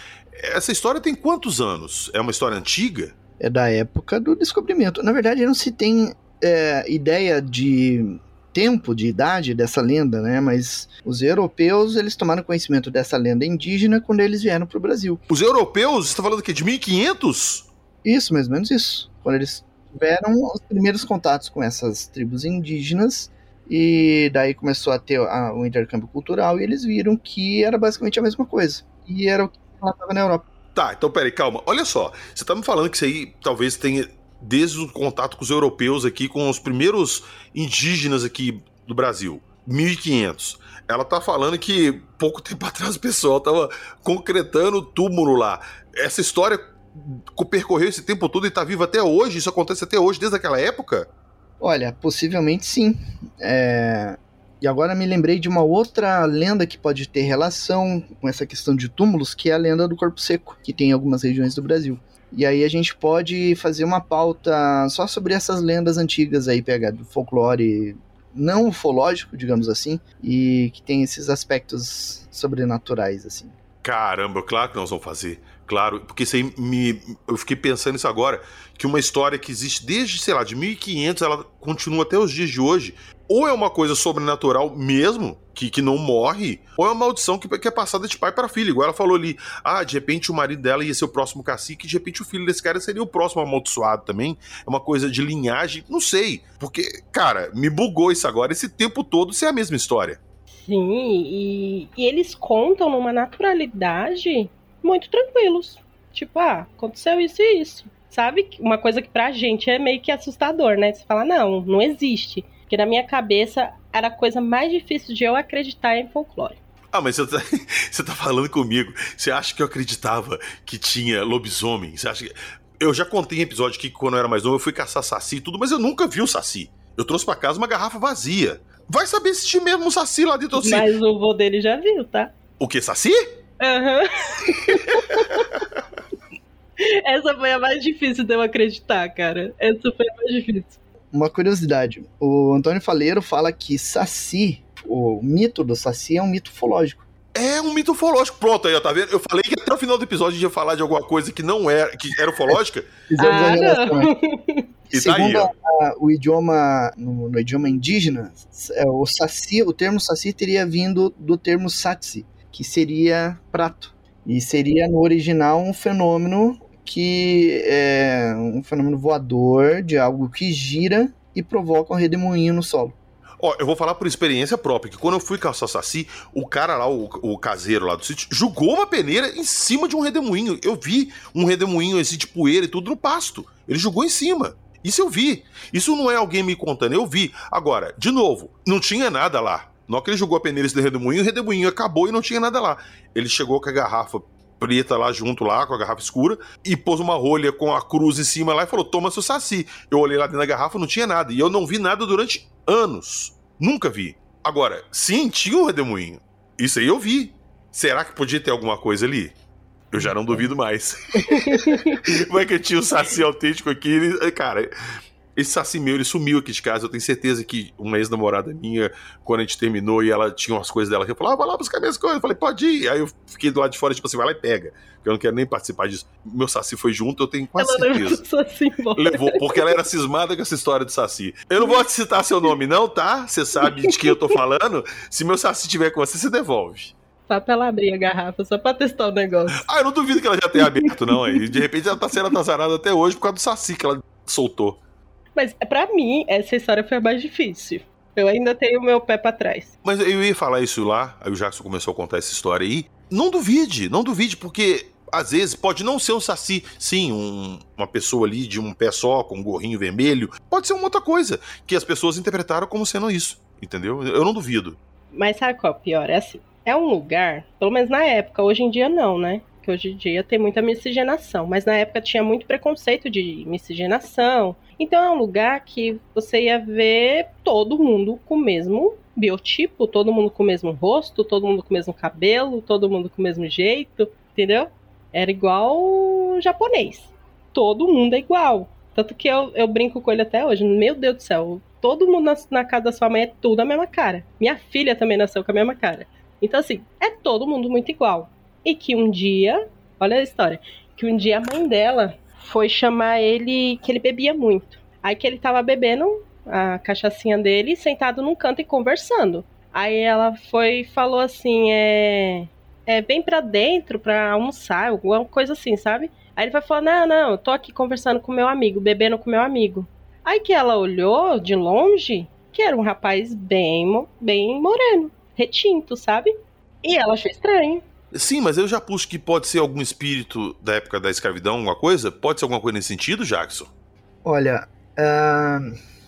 Essa história tem quantos anos? É uma história antiga? É da época do descobrimento. Na verdade, não se tem é, ideia de tempo de idade dessa lenda, né? Mas os europeus, eles tomaram conhecimento dessa lenda indígena quando eles vieram para o Brasil. Os europeus, você está falando que de 1500? Isso, mais ou menos isso. Quando eles tiveram os primeiros contatos com essas tribos indígenas e daí começou a ter o intercâmbio cultural e eles viram que era basicamente a mesma coisa. E era o que ela estava na Europa. Tá, então peraí, calma. Olha só, você tá me falando que isso aí talvez tenha desde o contato com os europeus aqui, com os primeiros indígenas aqui do Brasil, 1500. Ela tá falando que pouco tempo atrás o pessoal tava concretando o túmulo lá. Essa história percorreu esse tempo todo e tá viva até hoje? Isso acontece até hoje, desde aquela época? Olha, possivelmente sim. É... E agora me lembrei de uma outra lenda que pode ter relação com essa questão de túmulos, que é a lenda do corpo seco, que tem em algumas regiões do Brasil. E aí a gente pode fazer uma pauta só sobre essas lendas antigas aí, PH, do folclore não ufológico, digamos assim, e que tem esses aspectos sobrenaturais, assim. Caramba, claro que nós vamos fazer. Claro, porque isso aí me. Eu fiquei pensando nisso agora, que uma história que existe desde, sei lá, de 1500, ela continua até os dias de hoje ou é uma coisa sobrenatural mesmo, que, que não morre, ou é uma maldição que, que é passada de pai para filho. Igual ela falou ali, ah, de repente o marido dela ia ser o próximo cacique, de repente o filho desse cara seria o próximo amaldiçoado também. É uma coisa de linhagem, não sei. Porque, cara, me bugou isso agora, esse tempo todo ser é a mesma história. Sim, e, e eles contam numa naturalidade muito tranquilos. Tipo, ah, aconteceu isso e isso. Sabe? Uma coisa que pra gente é meio que assustador, né? Você fala, não, não existe. Porque na minha cabeça era a coisa mais difícil de eu acreditar em folclore. Ah, mas você tá, você tá falando comigo. Você acha que eu acreditava que tinha lobisomem? Você acha que. Eu já contei em episódio que quando eu era mais novo eu fui caçar saci e tudo, mas eu nunca vi o saci. Eu trouxe para casa uma garrafa vazia. Vai saber se tinha mesmo um saci lá dentro assim. Mas o vô dele já viu, tá? O que, saci? Aham. Uhum. Essa foi a mais difícil de eu acreditar, cara. Essa foi a mais difícil uma curiosidade. O Antônio Faleiro fala que Saci, o mito do Saci é um mito ufológico. É um mito ufológico. Pronto, aí, ó, tá vendo? Eu falei que até o final do episódio a gente ia falar de alguma coisa que não era, que era ufológica. ah, e Segundo tá aí, a, o idioma, no, no, idioma indígena, é, o saci, o termo saci teria vindo do termo satsi, que seria prato. E seria no original um fenômeno que é um fenômeno voador de algo que gira e provoca um redemoinho no solo. Ó, eu vou falar por experiência própria, que quando eu fui caçar saci, o cara lá, o, o, caseiro lá do sítio, jogou uma peneira em cima de um redemoinho. Eu vi um redemoinho assim de poeira e tudo no pasto. Ele jogou em cima. Isso eu vi. Isso não é alguém me contando, eu vi. Agora, de novo, não tinha nada lá. Na hora que ele jogou a peneira desse redemoinho, o redemoinho acabou e não tinha nada lá. Ele chegou com a garrafa preta lá junto lá, com a garrafa escura, e pôs uma rolha com a cruz em cima lá e falou: toma seu saci. Eu olhei lá dentro da garrafa, não tinha nada. E eu não vi nada durante anos. Nunca vi. Agora, sim, tinha um redemoinho. Isso aí eu vi. Será que podia ter alguma coisa ali? Eu já não duvido mais. Como é que tinha o saci autêntico aqui? Cara, esse saci meu, ele sumiu aqui de casa. Eu tenho certeza que uma ex-namorada minha, quando a gente terminou e ela tinha umas coisas dela, eu falei, ah, vai lá buscar minhas coisas. Eu falei, pode ir. Aí eu fiquei do lado de fora, tipo assim, vai lá e pega. Porque eu não quero nem participar disso. Meu saci foi junto, eu tenho quase Ela certeza. levou. Levou, porque ela era cismada com essa história de Saci. Eu não vou te citar seu nome, não, tá? Você sabe de quem eu tô falando. Se meu Saci tiver com você, você devolve. Só pra ela abrir a garrafa, só pra testar o negócio. Ah, eu não duvido que ela já tenha aberto, não. Aí. De repente ela tá sendo atazarada até hoje por causa do Saci que ela soltou. Mas pra mim, essa história foi a mais difícil. Eu ainda tenho o meu pé pra trás. Mas eu ia falar isso lá, aí o Jackson começou a contar essa história aí. Não duvide, não duvide, porque às vezes pode não ser um saci, sim, um- uma pessoa ali de um pé só, com um gorrinho vermelho. Pode ser uma outra coisa, que as pessoas interpretaram como sendo isso, entendeu? Eu não duvido. Mas sabe qual é o pior? É assim, é um lugar, pelo menos na época, hoje em dia não, né? Que hoje em dia tem muita miscigenação, mas na época tinha muito preconceito de miscigenação. Então é um lugar que você ia ver todo mundo com o mesmo biotipo, todo mundo com o mesmo rosto, todo mundo com o mesmo cabelo, todo mundo com o mesmo jeito, entendeu? Era igual japonês. Todo mundo é igual. Tanto que eu, eu brinco com ele até hoje. Meu Deus do céu, todo mundo na, na casa da sua mãe é tudo a mesma cara. Minha filha também nasceu com a mesma cara. Então, assim, é todo mundo muito igual. E que um dia, olha a história, que um dia a mãe dela foi chamar ele, que ele bebia muito. Aí que ele tava bebendo a cachaçinha dele, sentado num canto e conversando. Aí ela foi e falou assim, é... É, vem pra dentro pra almoçar, alguma coisa assim, sabe? Aí ele vai falar, não, não, eu tô aqui conversando com meu amigo, bebendo com meu amigo. Aí que ela olhou de longe, que era um rapaz bem, bem moreno, retinto, sabe? E ela achou estranho. Sim, mas eu já puxo que pode ser algum espírito da época da escravidão, alguma coisa? Pode ser alguma coisa nesse sentido, Jackson? Olha, ah,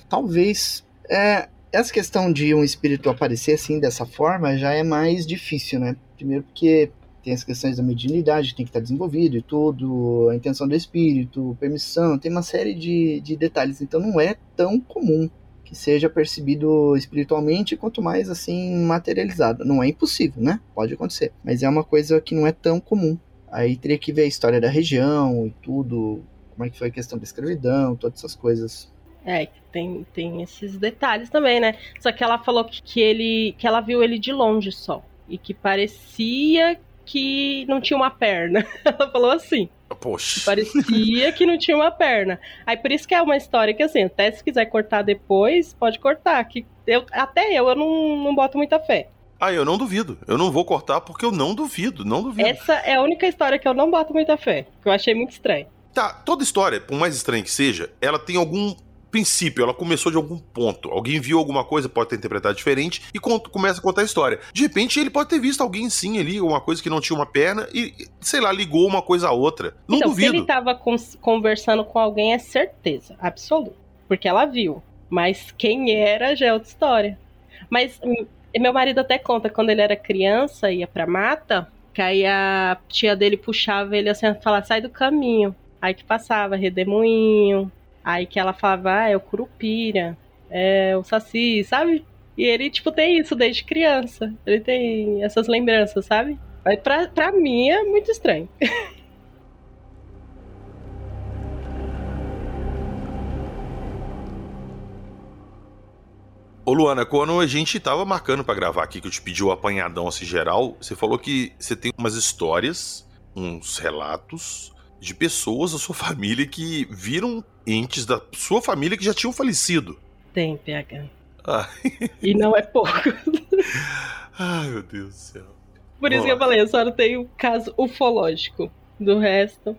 talvez. É, essa questão de um espírito aparecer assim, dessa forma, já é mais difícil, né? Primeiro porque tem as questões da mediunidade, tem que estar desenvolvido e tudo, a intenção do espírito, permissão, tem uma série de, de detalhes. Então não é tão comum que seja percebido espiritualmente, quanto mais assim materializado. Não é impossível, né? Pode acontecer, mas é uma coisa que não é tão comum. Aí teria que ver a história da região e tudo, como é que foi a questão da escravidão, todas essas coisas. É, tem, tem esses detalhes também, né? Só que ela falou que, que ele que ela viu ele de longe só. E que parecia que não tinha uma perna. Ela falou assim. Poxa. Parecia que não tinha uma perna. Aí por isso que é uma história que, assim, até se quiser cortar depois, pode cortar. Que eu, até eu, eu não, não boto muita fé. Ah, eu não duvido. Eu não vou cortar porque eu não duvido, não duvido. Essa é a única história que eu não boto muita fé. Que eu achei muito estranho. Tá, toda história, por mais estranha que seja, ela tem algum princípio, ela começou de algum ponto. Alguém viu alguma coisa, pode ter interpretado diferente e con- começa a contar a história. De repente, ele pode ter visto alguém sim ali, uma coisa que não tinha uma perna e, sei lá, ligou uma coisa a outra. Não então, se duvido. ele tava conversando com alguém, é certeza, absoluta. Porque ela viu. Mas quem era já é outra história. Mas hum, meu marido até conta, quando ele era criança, ia pra mata, que aí a tia dele puxava ele assim, falava, sai do caminho. Aí que passava, redemoinho. Aí que ela falava, ah, é o curupira, é o saci, sabe? E ele, tipo, tem isso desde criança. Ele tem essas lembranças, sabe? Mas pra, pra mim é muito estranho. Ô Luana, quando a gente tava marcando pra gravar aqui, que eu te pedi o apanhadão assim geral, você falou que você tem umas histórias, uns relatos de pessoas da sua família que viram entes da sua família que já tinham falecido. Tem, PH. Ah. E não é pouco. Ai, meu Deus do céu. Por isso que eu falei, eu só não tenho caso ufológico. Do resto.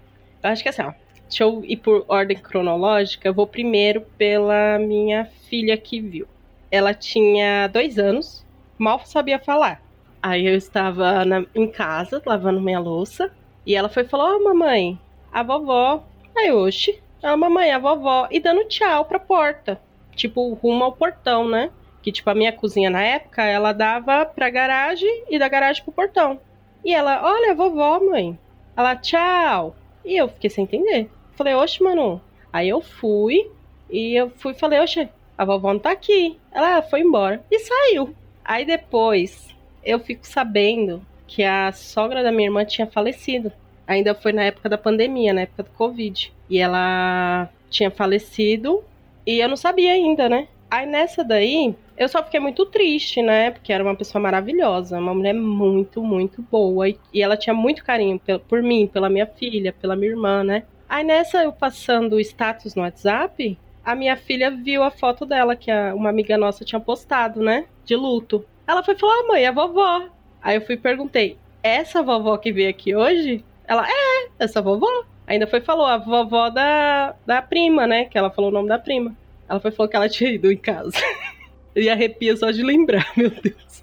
Eu acho que assim, ó. Deixa eu ir por ordem cronológica. Eu vou primeiro pela minha filha que viu. Ela tinha dois anos, mal sabia falar. Aí eu estava na- em casa, lavando minha louça. E ela foi e falou: Ô mamãe, a vovó. Aí, oxe. Ela, mamãe, a vovó. E dando tchau pra porta. Tipo, rumo ao portão, né? Que, tipo, a minha cozinha na época, ela dava pra garagem e da garagem pro portão. E ela, olha, a vovó, mãe. Ela, tchau. E eu fiquei sem entender. Falei, oxe, mano. Aí eu fui e eu fui falei, oxe, a vovó não tá aqui. Ela ah, foi embora e saiu. Aí depois eu fico sabendo que a sogra da minha irmã tinha falecido. Ainda foi na época da pandemia, na época do Covid. E ela tinha falecido e eu não sabia ainda, né? Aí nessa daí, eu só fiquei muito triste, né? Porque era uma pessoa maravilhosa, uma mulher muito, muito boa. E, e ela tinha muito carinho por, por mim, pela minha filha, pela minha irmã, né? Aí nessa, eu passando o status no WhatsApp, a minha filha viu a foto dela, que a, uma amiga nossa tinha postado, né? De luto. Ela foi falar, ah, mãe, é a vovó. Aí eu fui e perguntei, essa vovó que veio aqui hoje? Ela, é, essa vovó. Ainda foi falou, a vovó da, da prima, né? Que ela falou o nome da prima. Ela foi falou que ela tinha ido em casa. e arrepia só de lembrar, meu Deus.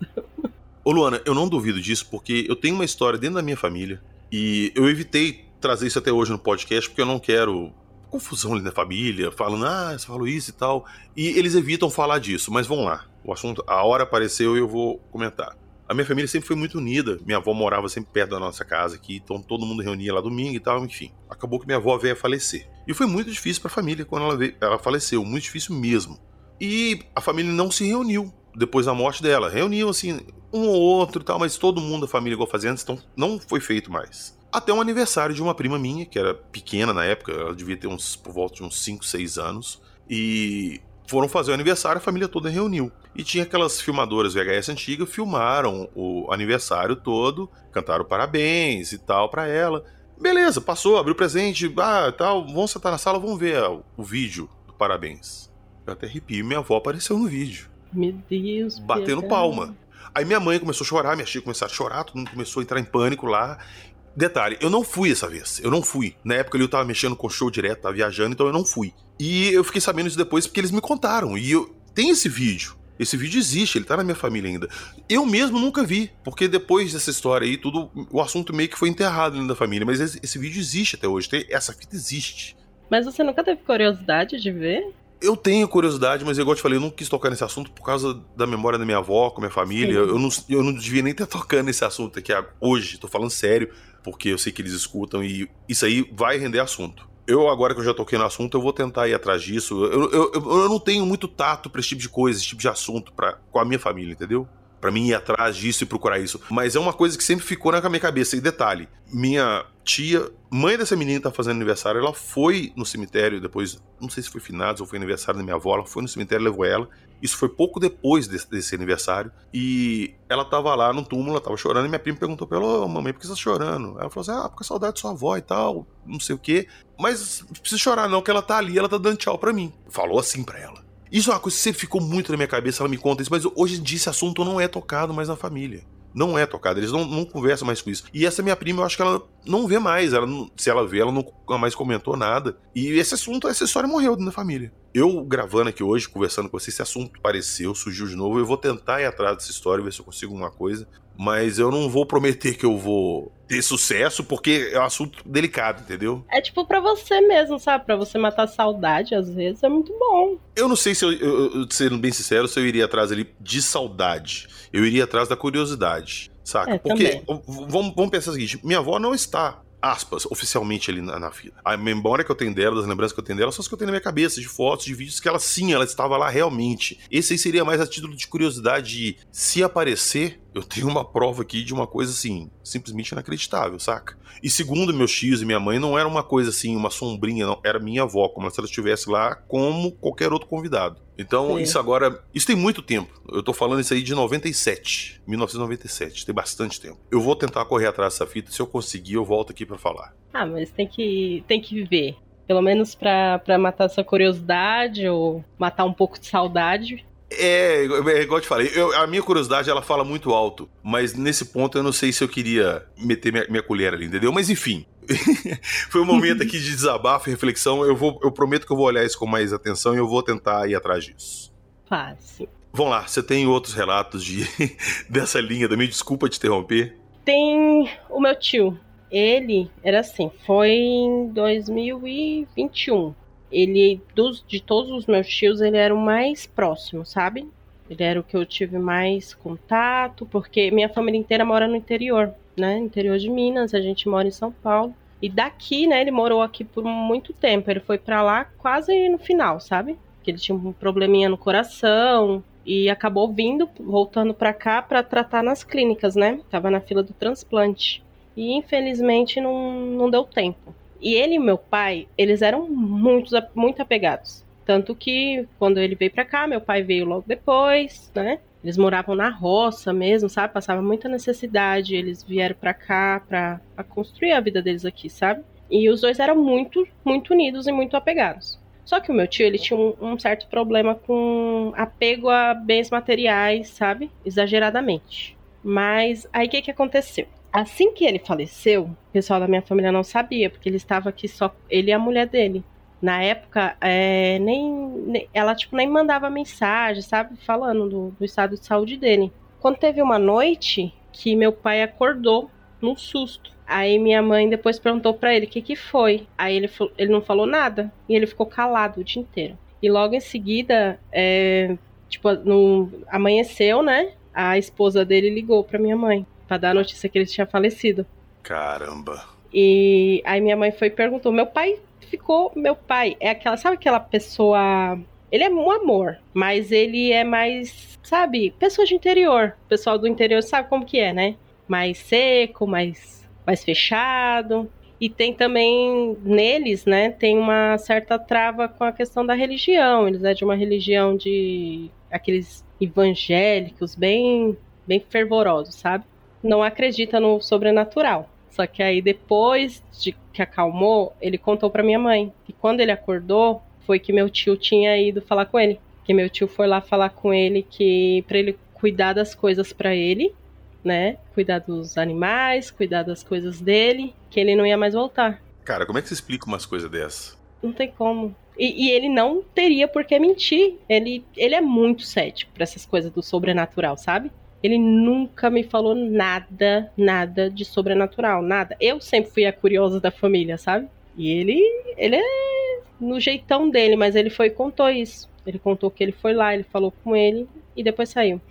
Ô Luana, eu não duvido disso, porque eu tenho uma história dentro da minha família e eu evitei trazer isso até hoje no podcast porque eu não quero confusão ali na família, falando, ah, você falou isso e tal. E eles evitam falar disso, mas vamos lá. O assunto, a hora apareceu e eu vou comentar. A minha família sempre foi muito unida. Minha avó morava sempre perto da nossa casa aqui, então todo mundo reunia lá domingo e tal, enfim. Acabou que minha avó veio a falecer. E foi muito difícil para a família quando ela, veio, ela faleceu, muito difícil mesmo. E a família não se reuniu depois da morte dela. Reuniu assim, um ou outro e tal, mas todo mundo da família igual fazia antes, então não foi feito mais até um aniversário de uma prima minha, que era pequena na época, ela devia ter uns por volta de uns 5, 6 anos, e foram fazer o aniversário, a família toda reuniu. E tinha aquelas filmadoras VHS antigas, filmaram o aniversário todo, cantaram parabéns e tal para ela. Beleza, passou, abriu o presente, ah, tal, vamos sentar na sala, vamos ver o, o vídeo do parabéns. Eu até arrepio, minha avó apareceu no vídeo. Meu Deus. Batendo palma. Aí minha mãe começou a chorar, minha tia começou a chorar, todo mundo começou a entrar em pânico lá. Detalhe, eu não fui essa vez. Eu não fui. Na época eu tava mexendo com show direto, tava viajando, então eu não fui. E eu fiquei sabendo isso depois porque eles me contaram. E eu tem esse vídeo. Esse vídeo existe, ele tá na minha família ainda. Eu mesmo nunca vi, porque depois dessa história aí, tudo, o assunto meio que foi enterrado dentro da família. Mas esse, esse vídeo existe até hoje, essa fita existe. Mas você nunca teve curiosidade de ver? Eu tenho curiosidade, mas igual eu te falei, eu não quis tocar nesse assunto por causa da memória da minha avó, com a minha família. Eu não, eu não devia nem ter tocando nesse assunto aqui hoje, tô falando sério porque eu sei que eles escutam e isso aí vai render assunto. Eu, agora que eu já toquei no assunto, eu vou tentar ir atrás disso. Eu, eu, eu não tenho muito tato pra esse tipo de coisa, esse tipo de assunto pra, com a minha família, entendeu? para mim ir atrás disso e procurar isso. Mas é uma coisa que sempre ficou na minha cabeça. E detalhe, minha tia, mãe dessa menina que tá fazendo aniversário, ela foi no cemitério depois, não sei se foi finados ou foi aniversário da minha avó, ela foi no cemitério, levou ela. Isso foi pouco depois desse, desse aniversário. E ela tava lá no túmulo, ela tava chorando, e minha prima perguntou pra ela, ô oh, mamãe, por que você tá chorando? Ela falou assim, ah, porque saudade de sua avó e tal, não sei o quê. Mas não precisa chorar não, que ela tá ali, ela tá dando tchau pra mim. Falou assim pra ela. Isso é uma coisa que sempre ficou muito na minha cabeça, ela me conta isso, mas hoje em dia esse assunto não é tocado mais na família. Não é tocado, eles não, não conversam mais com isso. E essa minha prima, eu acho que ela não vê mais. Ela não, se ela vê, ela nunca mais comentou nada. E esse assunto, essa história morreu dentro da família. Eu gravando aqui hoje, conversando com você, esse assunto apareceu, surgiu de novo. Eu vou tentar ir atrás dessa história, ver se eu consigo alguma coisa mas eu não vou prometer que eu vou ter sucesso, porque é um assunto delicado, entendeu? É tipo para você mesmo, sabe? Para você matar a saudade, às vezes, é muito bom. Eu não sei se eu, eu, sendo bem sincero, se eu iria atrás ali de saudade. Eu iria atrás da curiosidade, saca? É, porque, vamos, vamos pensar o seguinte: minha avó não está aspas, oficialmente ali na, na vida. A memória que eu tenho dela, das lembranças que eu tenho dela, são as que eu tenho na minha cabeça, de fotos, de vídeos, que ela sim, ela estava lá realmente. Esse aí seria mais a título de curiosidade de se aparecer, eu tenho uma prova aqui de uma coisa assim, simplesmente inacreditável, saca? E segundo meus tios e minha mãe, não era uma coisa assim, uma sombrinha, não, era minha avó, como se ela estivesse lá como qualquer outro convidado. Então, isso agora, isso tem muito tempo. Eu tô falando isso aí de 97, 1997, tem bastante tempo. Eu vou tentar correr atrás dessa fita, se eu conseguir, eu volto aqui para falar. Ah, mas tem que tem que ver. Pelo menos para matar essa curiosidade ou matar um pouco de saudade. É, é igual eu te falei, eu, a minha curiosidade ela fala muito alto, mas nesse ponto eu não sei se eu queria meter minha, minha colher ali, entendeu? Mas enfim, foi um momento aqui de desabafo e reflexão. Eu, vou, eu prometo que eu vou olhar isso com mais atenção e eu vou tentar ir atrás disso. Fácil. Vamos lá, você tem outros relatos de dessa linha também? Desculpa te interromper. Tem o meu tio. Ele era assim, foi em 2021 ele dos, de todos os meus tios ele era o mais próximo, sabe? Ele era o que eu tive mais contato, porque minha família inteira mora no interior, né? Interior de Minas, a gente mora em São Paulo. E daqui, né, ele morou aqui por muito tempo. Ele foi para lá quase no final, sabe? Que ele tinha um probleminha no coração e acabou vindo, voltando para cá para tratar nas clínicas, né? Tava na fila do transplante. E infelizmente não, não deu tempo. E ele e meu pai, eles eram muito, muito apegados. Tanto que quando ele veio para cá, meu pai veio logo depois, né? Eles moravam na roça mesmo, sabe? Passava muita necessidade. Eles vieram para cá para construir a vida deles aqui, sabe? E os dois eram muito, muito unidos e muito apegados. Só que o meu tio, ele tinha um, um certo problema com apego a bens materiais, sabe? Exageradamente. Mas aí o que, que aconteceu? Assim que ele faleceu, o pessoal da minha família não sabia, porque ele estava aqui só ele e a mulher dele. Na época, é, nem, nem, ela tipo nem mandava mensagem, sabe, falando do, do estado de saúde dele. Quando teve uma noite que meu pai acordou num susto. Aí minha mãe depois perguntou para ele o que que foi. Aí ele, ele não falou nada e ele ficou calado o dia inteiro. E logo em seguida, é, tipo, no, amanheceu, né? A esposa dele ligou para minha mãe para dar a notícia que ele tinha falecido. Caramba. E aí minha mãe foi e perguntou: "Meu pai ficou meu pai. É aquela, sabe aquela pessoa. Ele é um amor, mas ele é mais, sabe, pessoa de interior. O pessoal do interior sabe como que é, né? Mais seco, mais, mais fechado. E tem também neles, né? Tem uma certa trava com a questão da religião. Eles é de uma religião de aqueles evangélicos bem, bem fervorosos, sabe? Não acredita no sobrenatural. Só que aí depois de que acalmou, ele contou para minha mãe. E quando ele acordou, foi que meu tio tinha ido falar com ele. Que meu tio foi lá falar com ele que para ele cuidar das coisas para ele, né? Cuidar dos animais, cuidar das coisas dele, que ele não ia mais voltar. Cara, como é que você explica umas coisas dessas? Não tem como. E, e, ele não teria por que mentir. Ele, ele é muito cético para essas coisas do sobrenatural, sabe? Ele nunca me falou nada, nada de sobrenatural, nada. Eu sempre fui a curiosa da família, sabe? E ele, ele é no jeitão dele, mas ele foi e contou isso. Ele contou que ele foi lá, ele falou com ele e depois saiu.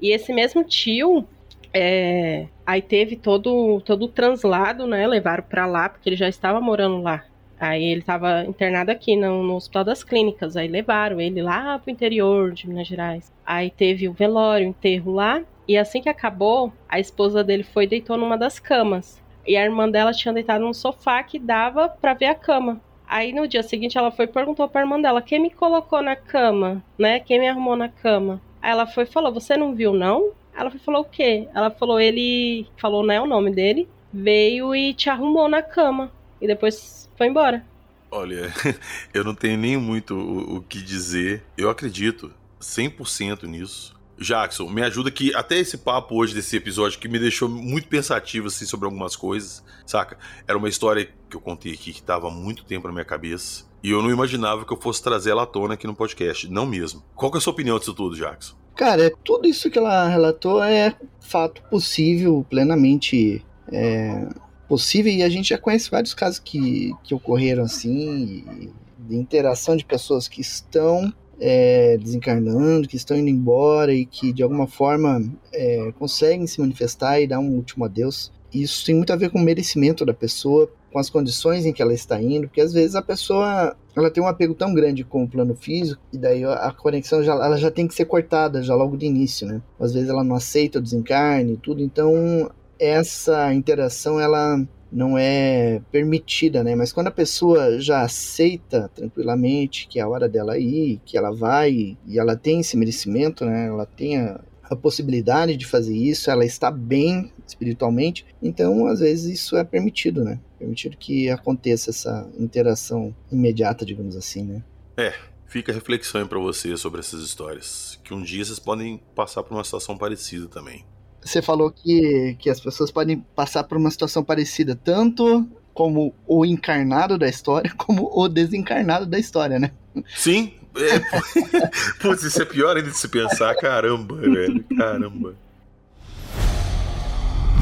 E esse mesmo tio, é, aí teve todo, todo o translado, né? Levaram para lá, porque ele já estava morando lá. Aí ele estava internado aqui no, no, Hospital das Clínicas. Aí levaram ele lá pro interior de Minas Gerais. Aí teve o velório, o enterro lá. E assim que acabou, a esposa dele foi e deitou numa das camas. E a irmã dela tinha deitado num sofá que dava para ver a cama. Aí no dia seguinte ela foi e perguntou pra irmã dela: quem me colocou na cama? Né? Quem me arrumou na cama? Aí ela foi e falou: Você não viu, não? Ela foi, falou o quê? Ela falou, ele falou, né, o nome dele, veio e te arrumou na cama. E depois foi embora. Olha, eu não tenho nem muito o, o que dizer. Eu acredito 100% nisso. Jackson, me ajuda que até esse papo hoje desse episódio que me deixou muito pensativo assim sobre algumas coisas, saca? Era uma história que eu contei aqui que estava há muito tempo na minha cabeça e eu não imaginava que eu fosse trazer ela à tona aqui no podcast, não mesmo. Qual é a sua opinião disso tudo, Jackson? Cara, tudo isso que ela relatou é fato possível, plenamente é, possível e a gente já conhece vários casos que, que ocorreram assim, de interação de pessoas que estão é, desencarnando, que estão indo embora e que de alguma forma é, conseguem se manifestar e dar um último adeus. Isso tem muito a ver com o merecimento da pessoa, com as condições em que ela está indo, porque às vezes a pessoa ela tem um apego tão grande com o plano físico e daí a conexão já, ela já tem que ser cortada já logo de início, né? Às vezes ela não aceita o desencarne e tudo, então essa interação ela não é permitida, né? Mas quando a pessoa já aceita tranquilamente que é a hora dela ir, que ela vai e ela tem esse merecimento, né? Ela tem a, a possibilidade de fazer isso, ela está bem espiritualmente, então às vezes isso é permitido, né? Permitido que aconteça essa interação imediata, digamos assim, né? É, fica a reflexão para você sobre essas histórias, que um dia vocês podem passar por uma situação parecida também você falou que, que as pessoas podem passar por uma situação parecida, tanto como o encarnado da história, como o desencarnado da história, né? Sim. É, putz, isso é pior ainda de se pensar. Caramba, velho. Caramba.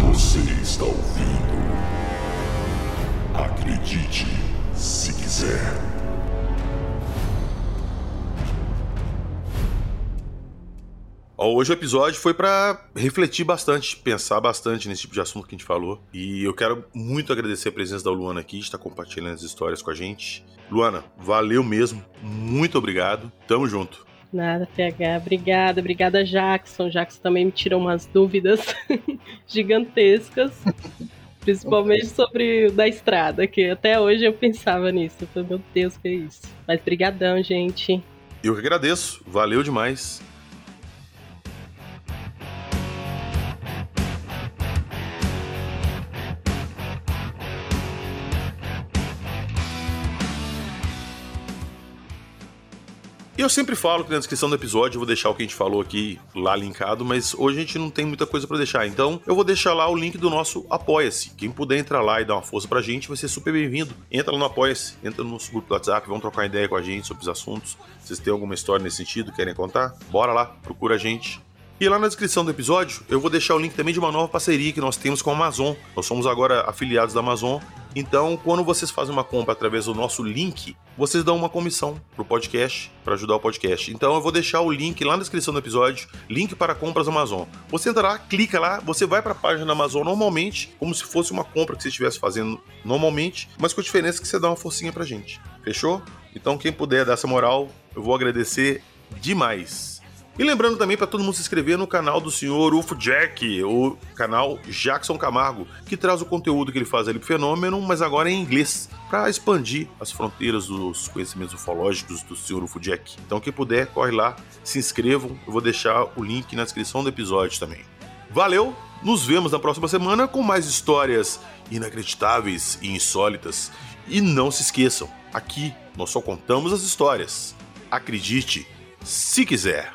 Você está ouvindo. Acredite, se quiser. Hoje o episódio foi para refletir bastante, pensar bastante nesse tipo de assunto que a gente falou. E eu quero muito agradecer a presença da Luana aqui, estar compartilhando as histórias com a gente. Luana, valeu mesmo. Muito obrigado. Tamo junto. Nada, PH. Obrigada, obrigada, Jackson. Jackson também me tirou umas dúvidas gigantescas. Principalmente sobre o da estrada, que até hoje eu pensava nisso. Eu falei, meu Deus, que é isso. Mas brigadão, gente. Eu que agradeço. Valeu demais. Eu sempre falo que na descrição do episódio eu vou deixar o que a gente falou aqui lá linkado, mas hoje a gente não tem muita coisa para deixar. Então eu vou deixar lá o link do nosso Apoia-se. Quem puder entrar lá e dar uma força pra gente vai ser super bem-vindo. Entra lá no Apoia-se, entra no nosso grupo do WhatsApp, vamos trocar ideia com a gente sobre os assuntos. Vocês têm alguma história nesse sentido, querem contar? Bora lá, procura a gente. E lá na descrição do episódio eu vou deixar o link também de uma nova parceria que nós temos com a Amazon. Nós somos agora afiliados da Amazon então, quando vocês fazem uma compra através do nosso link, vocês dão uma comissão pro podcast para ajudar o podcast. Então, eu vou deixar o link lá na descrição do episódio, link para compras Amazon. Você entra lá, clica lá, você vai para a página da Amazon normalmente, como se fosse uma compra que você estivesse fazendo normalmente, mas com a diferença que você dá uma forcinha pra gente. Fechou? Então, quem puder dar essa moral, eu vou agradecer demais. E lembrando também para todo mundo se inscrever no canal do senhor UFO Jack, o canal Jackson Camargo, que traz o conteúdo que ele faz ali pro fenômeno, mas agora em inglês, para expandir as fronteiras dos conhecimentos ufológicos do senhor UFO Jack. Então quem puder, corre lá, se inscrevam, eu vou deixar o link na descrição do episódio também. Valeu, nos vemos na próxima semana com mais histórias inacreditáveis e insólitas. E não se esqueçam, aqui nós só contamos as histórias. Acredite, se quiser.